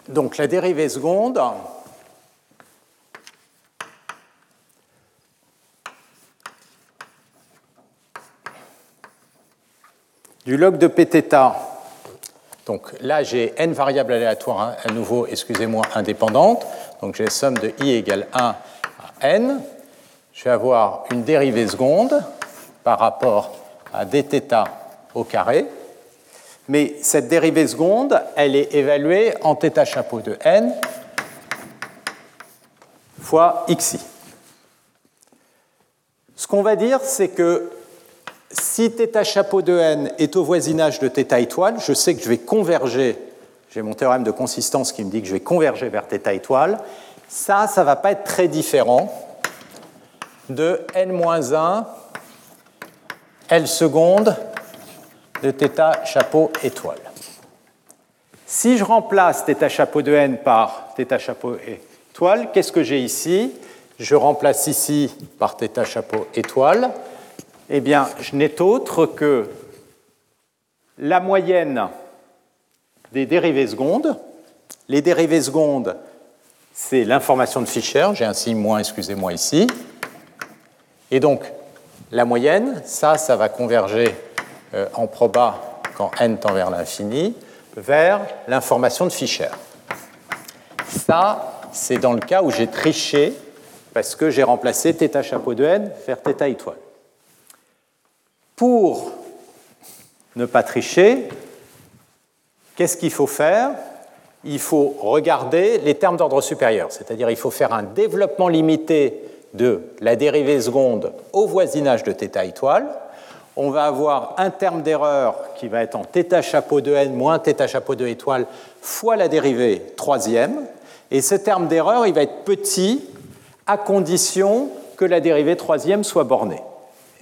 donc la dérivée seconde du log de pθ. Donc là, j'ai n variables aléatoires, hein, à nouveau, excusez-moi, indépendantes. Donc j'ai somme de i égale 1 à n. Je vais avoir une dérivée seconde par rapport à dθ au carré. Mais cette dérivée seconde, elle est évaluée en θ chapeau de n fois xi. Ce qu'on va dire, c'est que si θ chapeau de n est au voisinage de θ étoile, je sais que je vais converger, j'ai mon théorème de consistance qui me dit que je vais converger vers θ étoile, ça, ça ne va pas être très différent de n-1 L seconde de θ chapeau étoile. Si je remplace θ chapeau de n par θ chapeau étoile, qu'est-ce que j'ai ici Je remplace ici par θ chapeau étoile eh bien, je n'ai autre que la moyenne des dérivées secondes. Les dérivées secondes, c'est l'information de Fischer, j'ai un signe moins, excusez-moi, ici. Et donc, la moyenne, ça, ça va converger euh, en proba quand n tend vers l'infini, vers l'information de Fischer. Ça, c'est dans le cas où j'ai triché parce que j'ai remplacé θ chapeau de n vers θ étoile. Pour ne pas tricher, qu'est-ce qu'il faut faire? Il faut regarder les termes d'ordre supérieur, c'est-à-dire il faut faire un développement limité de la dérivée seconde au voisinage de θ étoile. On va avoir un terme d'erreur qui va être en θ chapeau de n moins θ chapeau de étoile fois la dérivée troisième. Et ce terme d'erreur, il va être petit à condition que la dérivée troisième soit bornée.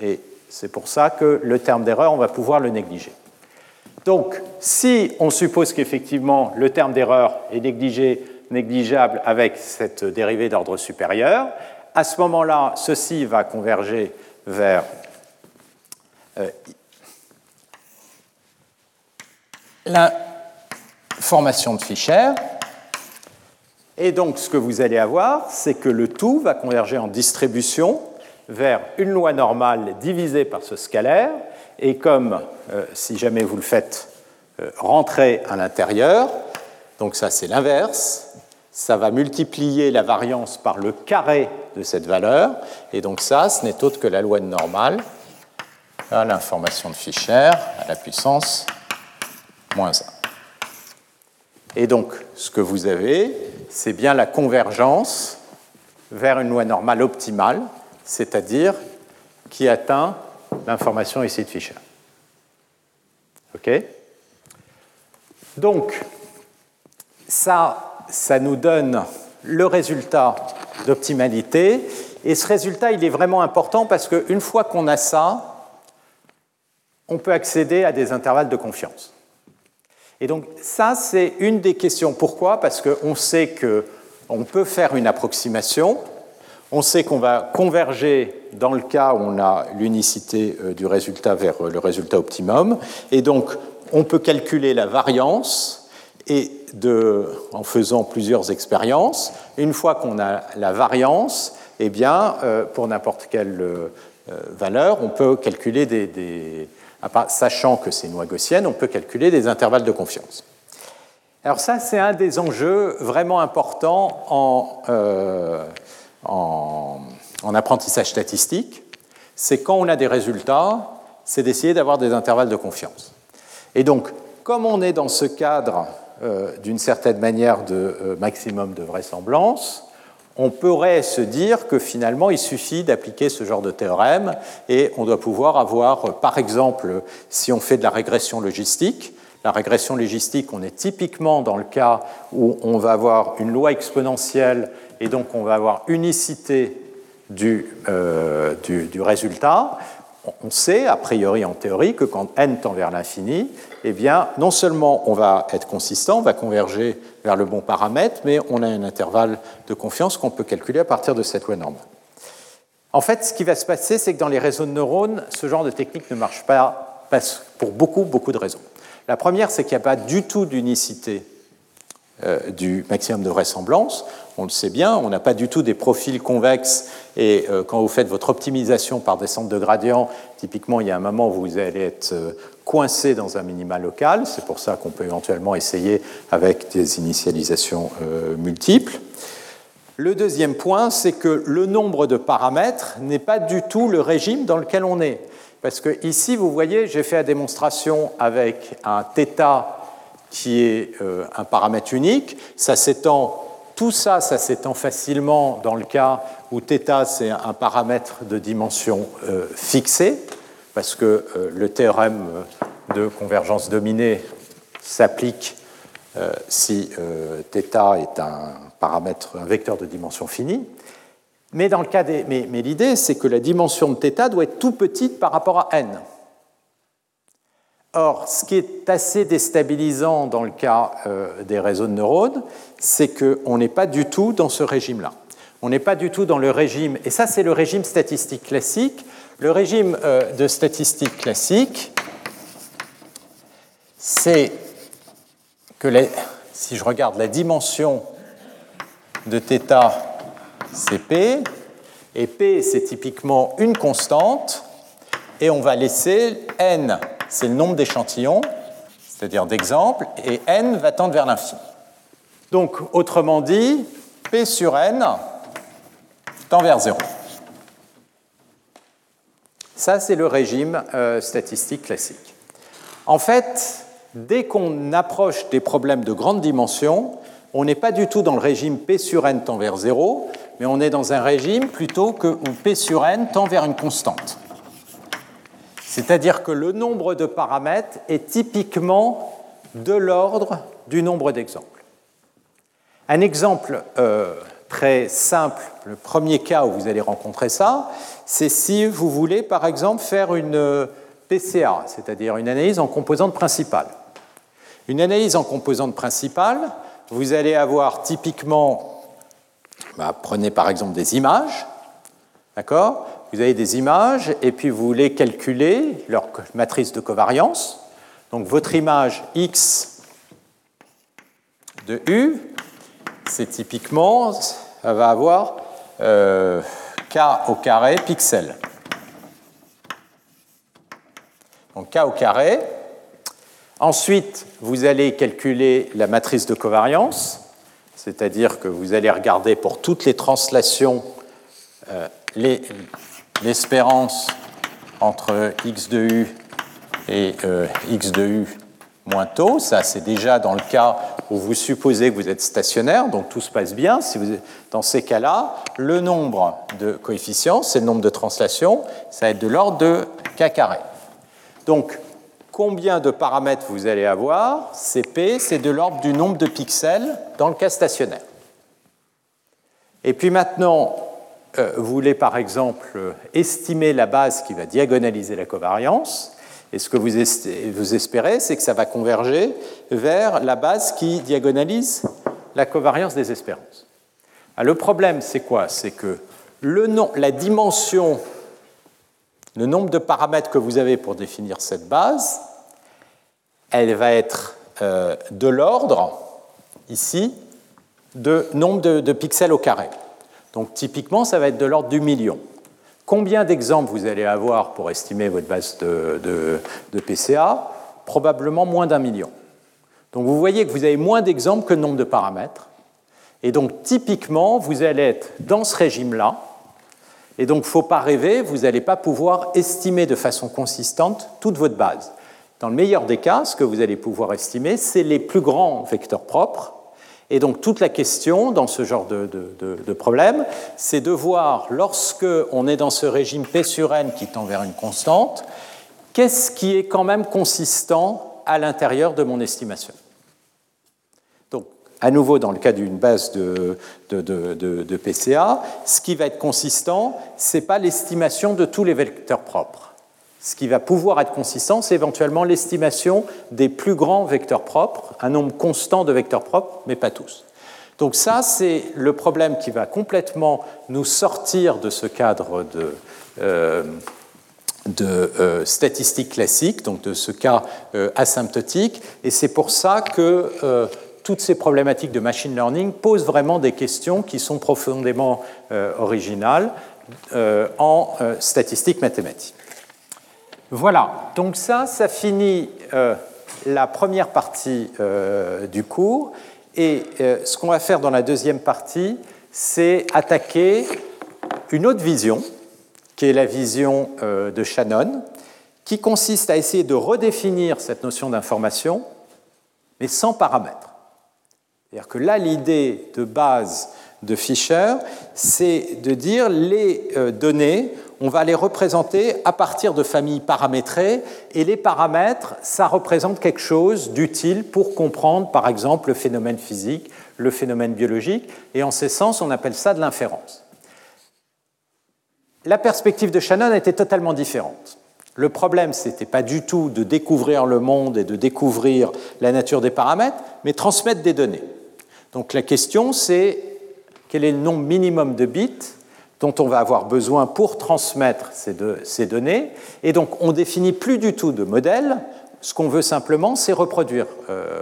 Et c'est pour ça que le terme d'erreur, on va pouvoir le négliger. Donc, si on suppose qu'effectivement le terme d'erreur est négligé, négligeable avec cette dérivée d'ordre supérieur, à ce moment-là, ceci va converger vers euh, la formation de Fischer. Et donc, ce que vous allez avoir, c'est que le tout va converger en distribution vers une loi normale divisée par ce scalaire, et comme, si jamais vous le faites, euh, rentrer à l'intérieur, donc ça c'est l'inverse, ça va multiplier la variance par le carré de cette valeur, et donc ça, ce n'est autre que la loi normale à l'information de Fischer à la puissance moins 1. Et donc, ce que vous avez, c'est bien la convergence vers une loi normale optimale c'est-à-dire qui atteint l'information ici de Fischer. OK? Donc, ça, ça nous donne le résultat d'optimalité. Et ce résultat, il est vraiment important parce qu'une fois qu'on a ça, on peut accéder à des intervalles de confiance. Et donc ça, c'est une des questions. Pourquoi? Parce qu'on sait qu'on peut faire une approximation, on sait qu'on va converger dans le cas où on a l'unicité euh, du résultat vers euh, le résultat optimum. Et donc, on peut calculer la variance en faisant plusieurs expériences. Une fois qu'on a la variance, eh bien, euh, pour n'importe quelle valeurs, on peut calculer des, sachant que c'est loi gaussienne, on peut calculer des intervalles de confiance. Alors ça, c'est un des enjeux vraiment importants en, en, en apprentissage statistique. C'est quand on a des résultats, c'est d'essayer d'avoir des intervalles de confiance. Et donc, comme on est dans ce cadre euh, d'une certaine manière de euh, maximum de vraisemblance, on pourrait se dire que finalement il suffit d'appliquer ce genre de théorème et on doit pouvoir avoir, par exemple, si on fait de la régression logistique, la régression logistique, on est typiquement dans le cas où on va avoir une loi exponentielle et donc on va avoir unicité du, euh, du, résultat on sait, a priori en théorie, que quand n tend vers l'infini, eh bien, non seulement on va être consistant, on va converger vers le bon paramètre, mais on a un intervalle de confiance qu'on peut calculer à partir de cette loi norme. En fait, ce qui va se passer, c'est que dans les réseaux de neurones, ce genre de technique ne marche pas pour beaucoup, beaucoup de raisons. La première, c'est qu'il n'y a pas du tout d'unicité du maximum de vraisemblance. On le sait bien, on n'a pas du tout des profils convexes et euh, quand vous faites votre optimisation par descente de gradient, typiquement il y a un moment où vous allez être euh, coincé dans un minima local. C'est pour ça qu'on peut éventuellement essayer avec des initialisations multiples. Le deuxième point, c'est que le nombre de paramètres n'est pas du tout le régime dans lequel on est. Parce que ici, vous voyez, j'ai fait la démonstration avec un θ qui est euh, un paramètre unique. Ça s'étend, tout ça, ça s'étend facilement dans le cas où θ, c'est un paramètre de dimension euh, fixée, parce que euh, le théorème de convergence dominée s'applique si θ est un paramètre, un vecteur de dimension finie. Mais, dans le cas des, mais, mais l'idée, c'est que la dimension de θ doit être tout petite par rapport à n. Or, ce qui est assez déstabilisant dans le cas euh, des réseaux de neurones, c'est qu'on n'est pas du tout dans ce régime-là. On n'est pas du tout dans le régime, et ça c'est le régime statistique classique. Le régime euh, de statistique classique, c'est que si je regarde la dimension de θ, c'est P, et P c'est typiquement une constante, et on va laisser n c'est le nombre d'échantillons, c'est-à-dire d'exemples, et n va tendre vers l'infini. Donc, autrement dit, P sur n tend vers 0. Ça, c'est le régime euh, statistique classique. En fait, dès qu'on approche des problèmes de grande dimension, on n'est pas du tout dans le régime P sur n tend vers 0, mais on est dans un régime plutôt que où P sur n tend vers une constante. C'est-à-dire que le nombre de paramètres est typiquement de l'ordre du nombre d'exemples. Un exemple euh, très simple, le premier cas où vous allez rencontrer ça, c'est si vous voulez par exemple faire une euh, PCA, c'est-à-dire une analyse en composante principale. Une analyse en composante principale, vous allez avoir typiquement, bah, prenez par exemple des images, d'accord? Vous avez des images et puis vous voulez calculer leur matrice de covariance. Donc votre image X de U, c'est typiquement, ça va avoir euh, K au carré pixels. Donc K au carré. Ensuite, vous allez calculer la matrice de covariance, c'est-à-dire que vous allez regarder pour toutes les translations euh, les, l'espérance entre x de u et x de u moins taux. Ça, c'est déjà dans le cas où vous supposez que vous êtes stationnaire, donc tout se passe bien. Si vous, dans ces cas-là, le nombre de coefficients, c'est le nombre de translations, ça va être de l'ordre de k carré. Donc, combien de paramètres vous allez avoir? Cp, c'est de l'ordre du nombre de pixels dans le cas stationnaire. Et puis maintenant, euh, voulez par exemple estimer la base qui va diagonaliser la covariance, et ce que vous, espérez, c'est que ça va converger vers la base qui diagonalise la covariance des espérances. Ah, le problème, c'est quoi? C'est que le la dimension, le nombre de paramètres que vous avez pour définir cette base, elle va être euh, de l'ordre, ici, de nombre de pixels au carré. Donc typiquement, ça va être de l'ordre du million. Combien d'exemples vous allez avoir pour estimer votre base de, PCA Probablement moins d'un million. Donc vous voyez que vous avez moins d'exemples que le nombre de paramètres. Et donc typiquement, vous allez être dans ce régime-là. Et donc il ne faut pas rêver, vous n'allez pas pouvoir estimer de façon consistante toute votre base. Dans le meilleur des cas, ce que vous allez pouvoir estimer, c'est les plus grands vecteurs propres. Et donc toute la question dans ce genre de, problème, c'est de voir, lorsque on est dans ce régime P sur N qui tend vers une constante, qu'est-ce qui est quand même consistant à l'intérieur de mon estimation. Donc, à nouveau, dans le cas d'une base de, PCA, ce qui va être consistant, ce n'est pas l'estimation de tous les vecteurs propres. Ce qui va pouvoir être consistant, c'est éventuellement l'estimation des plus grands vecteurs propres, un nombre constant de vecteurs propres, mais pas tous. Donc ça, c'est le problème qui va complètement nous sortir de ce cadre de, euh, de euh, statistique classique, donc de ce cas euh, asymptotique, et c'est pour ça que toutes ces problématiques de machine learning posent vraiment des questions qui sont profondément originales en statistique mathématique. Voilà, donc ça, ça finit euh, la première partie euh, du cours. Et euh, ce qu'on va faire dans la deuxième partie, c'est attaquer une autre vision, qui est la vision de Shannon, qui consiste à essayer de redéfinir cette notion d'information, mais sans paramètres. C'est-à-dire que là, l'idée de base de Fisher, c'est de dire les données, on va les représenter à partir de familles paramétrées, et les paramètres, ça représente quelque chose d'utile pour comprendre, par exemple, le phénomène physique, le phénomène biologique, et en ce sens, on appelle ça de l'inférence. La perspective de Shannon était totalement différente. Le problème, ce n'était pas du tout de découvrir le monde et de découvrir la nature des paramètres, mais transmettre des données. Donc la question, c'est quel est le nombre minimum de bits dont on va avoir besoin pour transmettre ces, données. Et donc, on définit plus du tout de modèle. Ce qu'on veut simplement, c'est reproduire euh,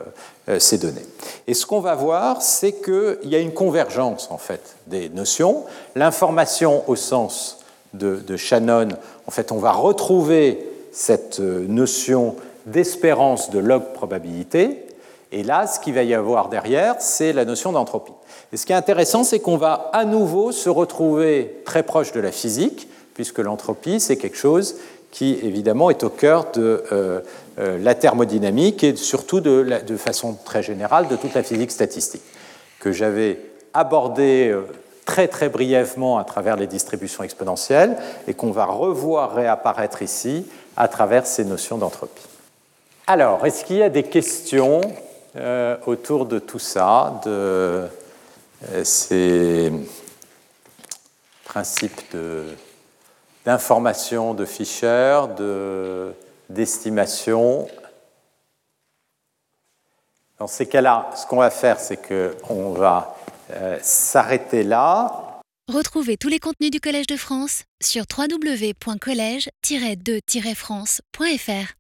euh, ces données. Et ce qu'on va voir, c'est qu'il y a une convergence en fait des notions. L'information au sens de, Shannon, en fait, on va retrouver cette euh, notion d'espérance de log probabilité. Et là, ce qu'il va y avoir derrière, c'est la notion d'entropie. Et ce qui est intéressant, c'est qu'on va à nouveau se retrouver très proche de la physique, puisque l'entropie, c'est quelque chose qui, évidemment, est au cœur de euh, euh, la thermodynamique et surtout de, façon très générale de toute la physique statistique, que j'avais abordé euh, très très brièvement à travers les distributions exponentielles et qu'on va revoir réapparaître ici à travers ces notions d'entropie. Alors, est-ce qu'il y a des questions autour de tout ça ces principes d'information de, Fischer, d'estimation. Dans ces cas-là, ce qu'on va faire, c'est qu'on va euh, s'arrêter là. Retrouvez tous les contenus du Collège de France sur www.colège-2-france.fr.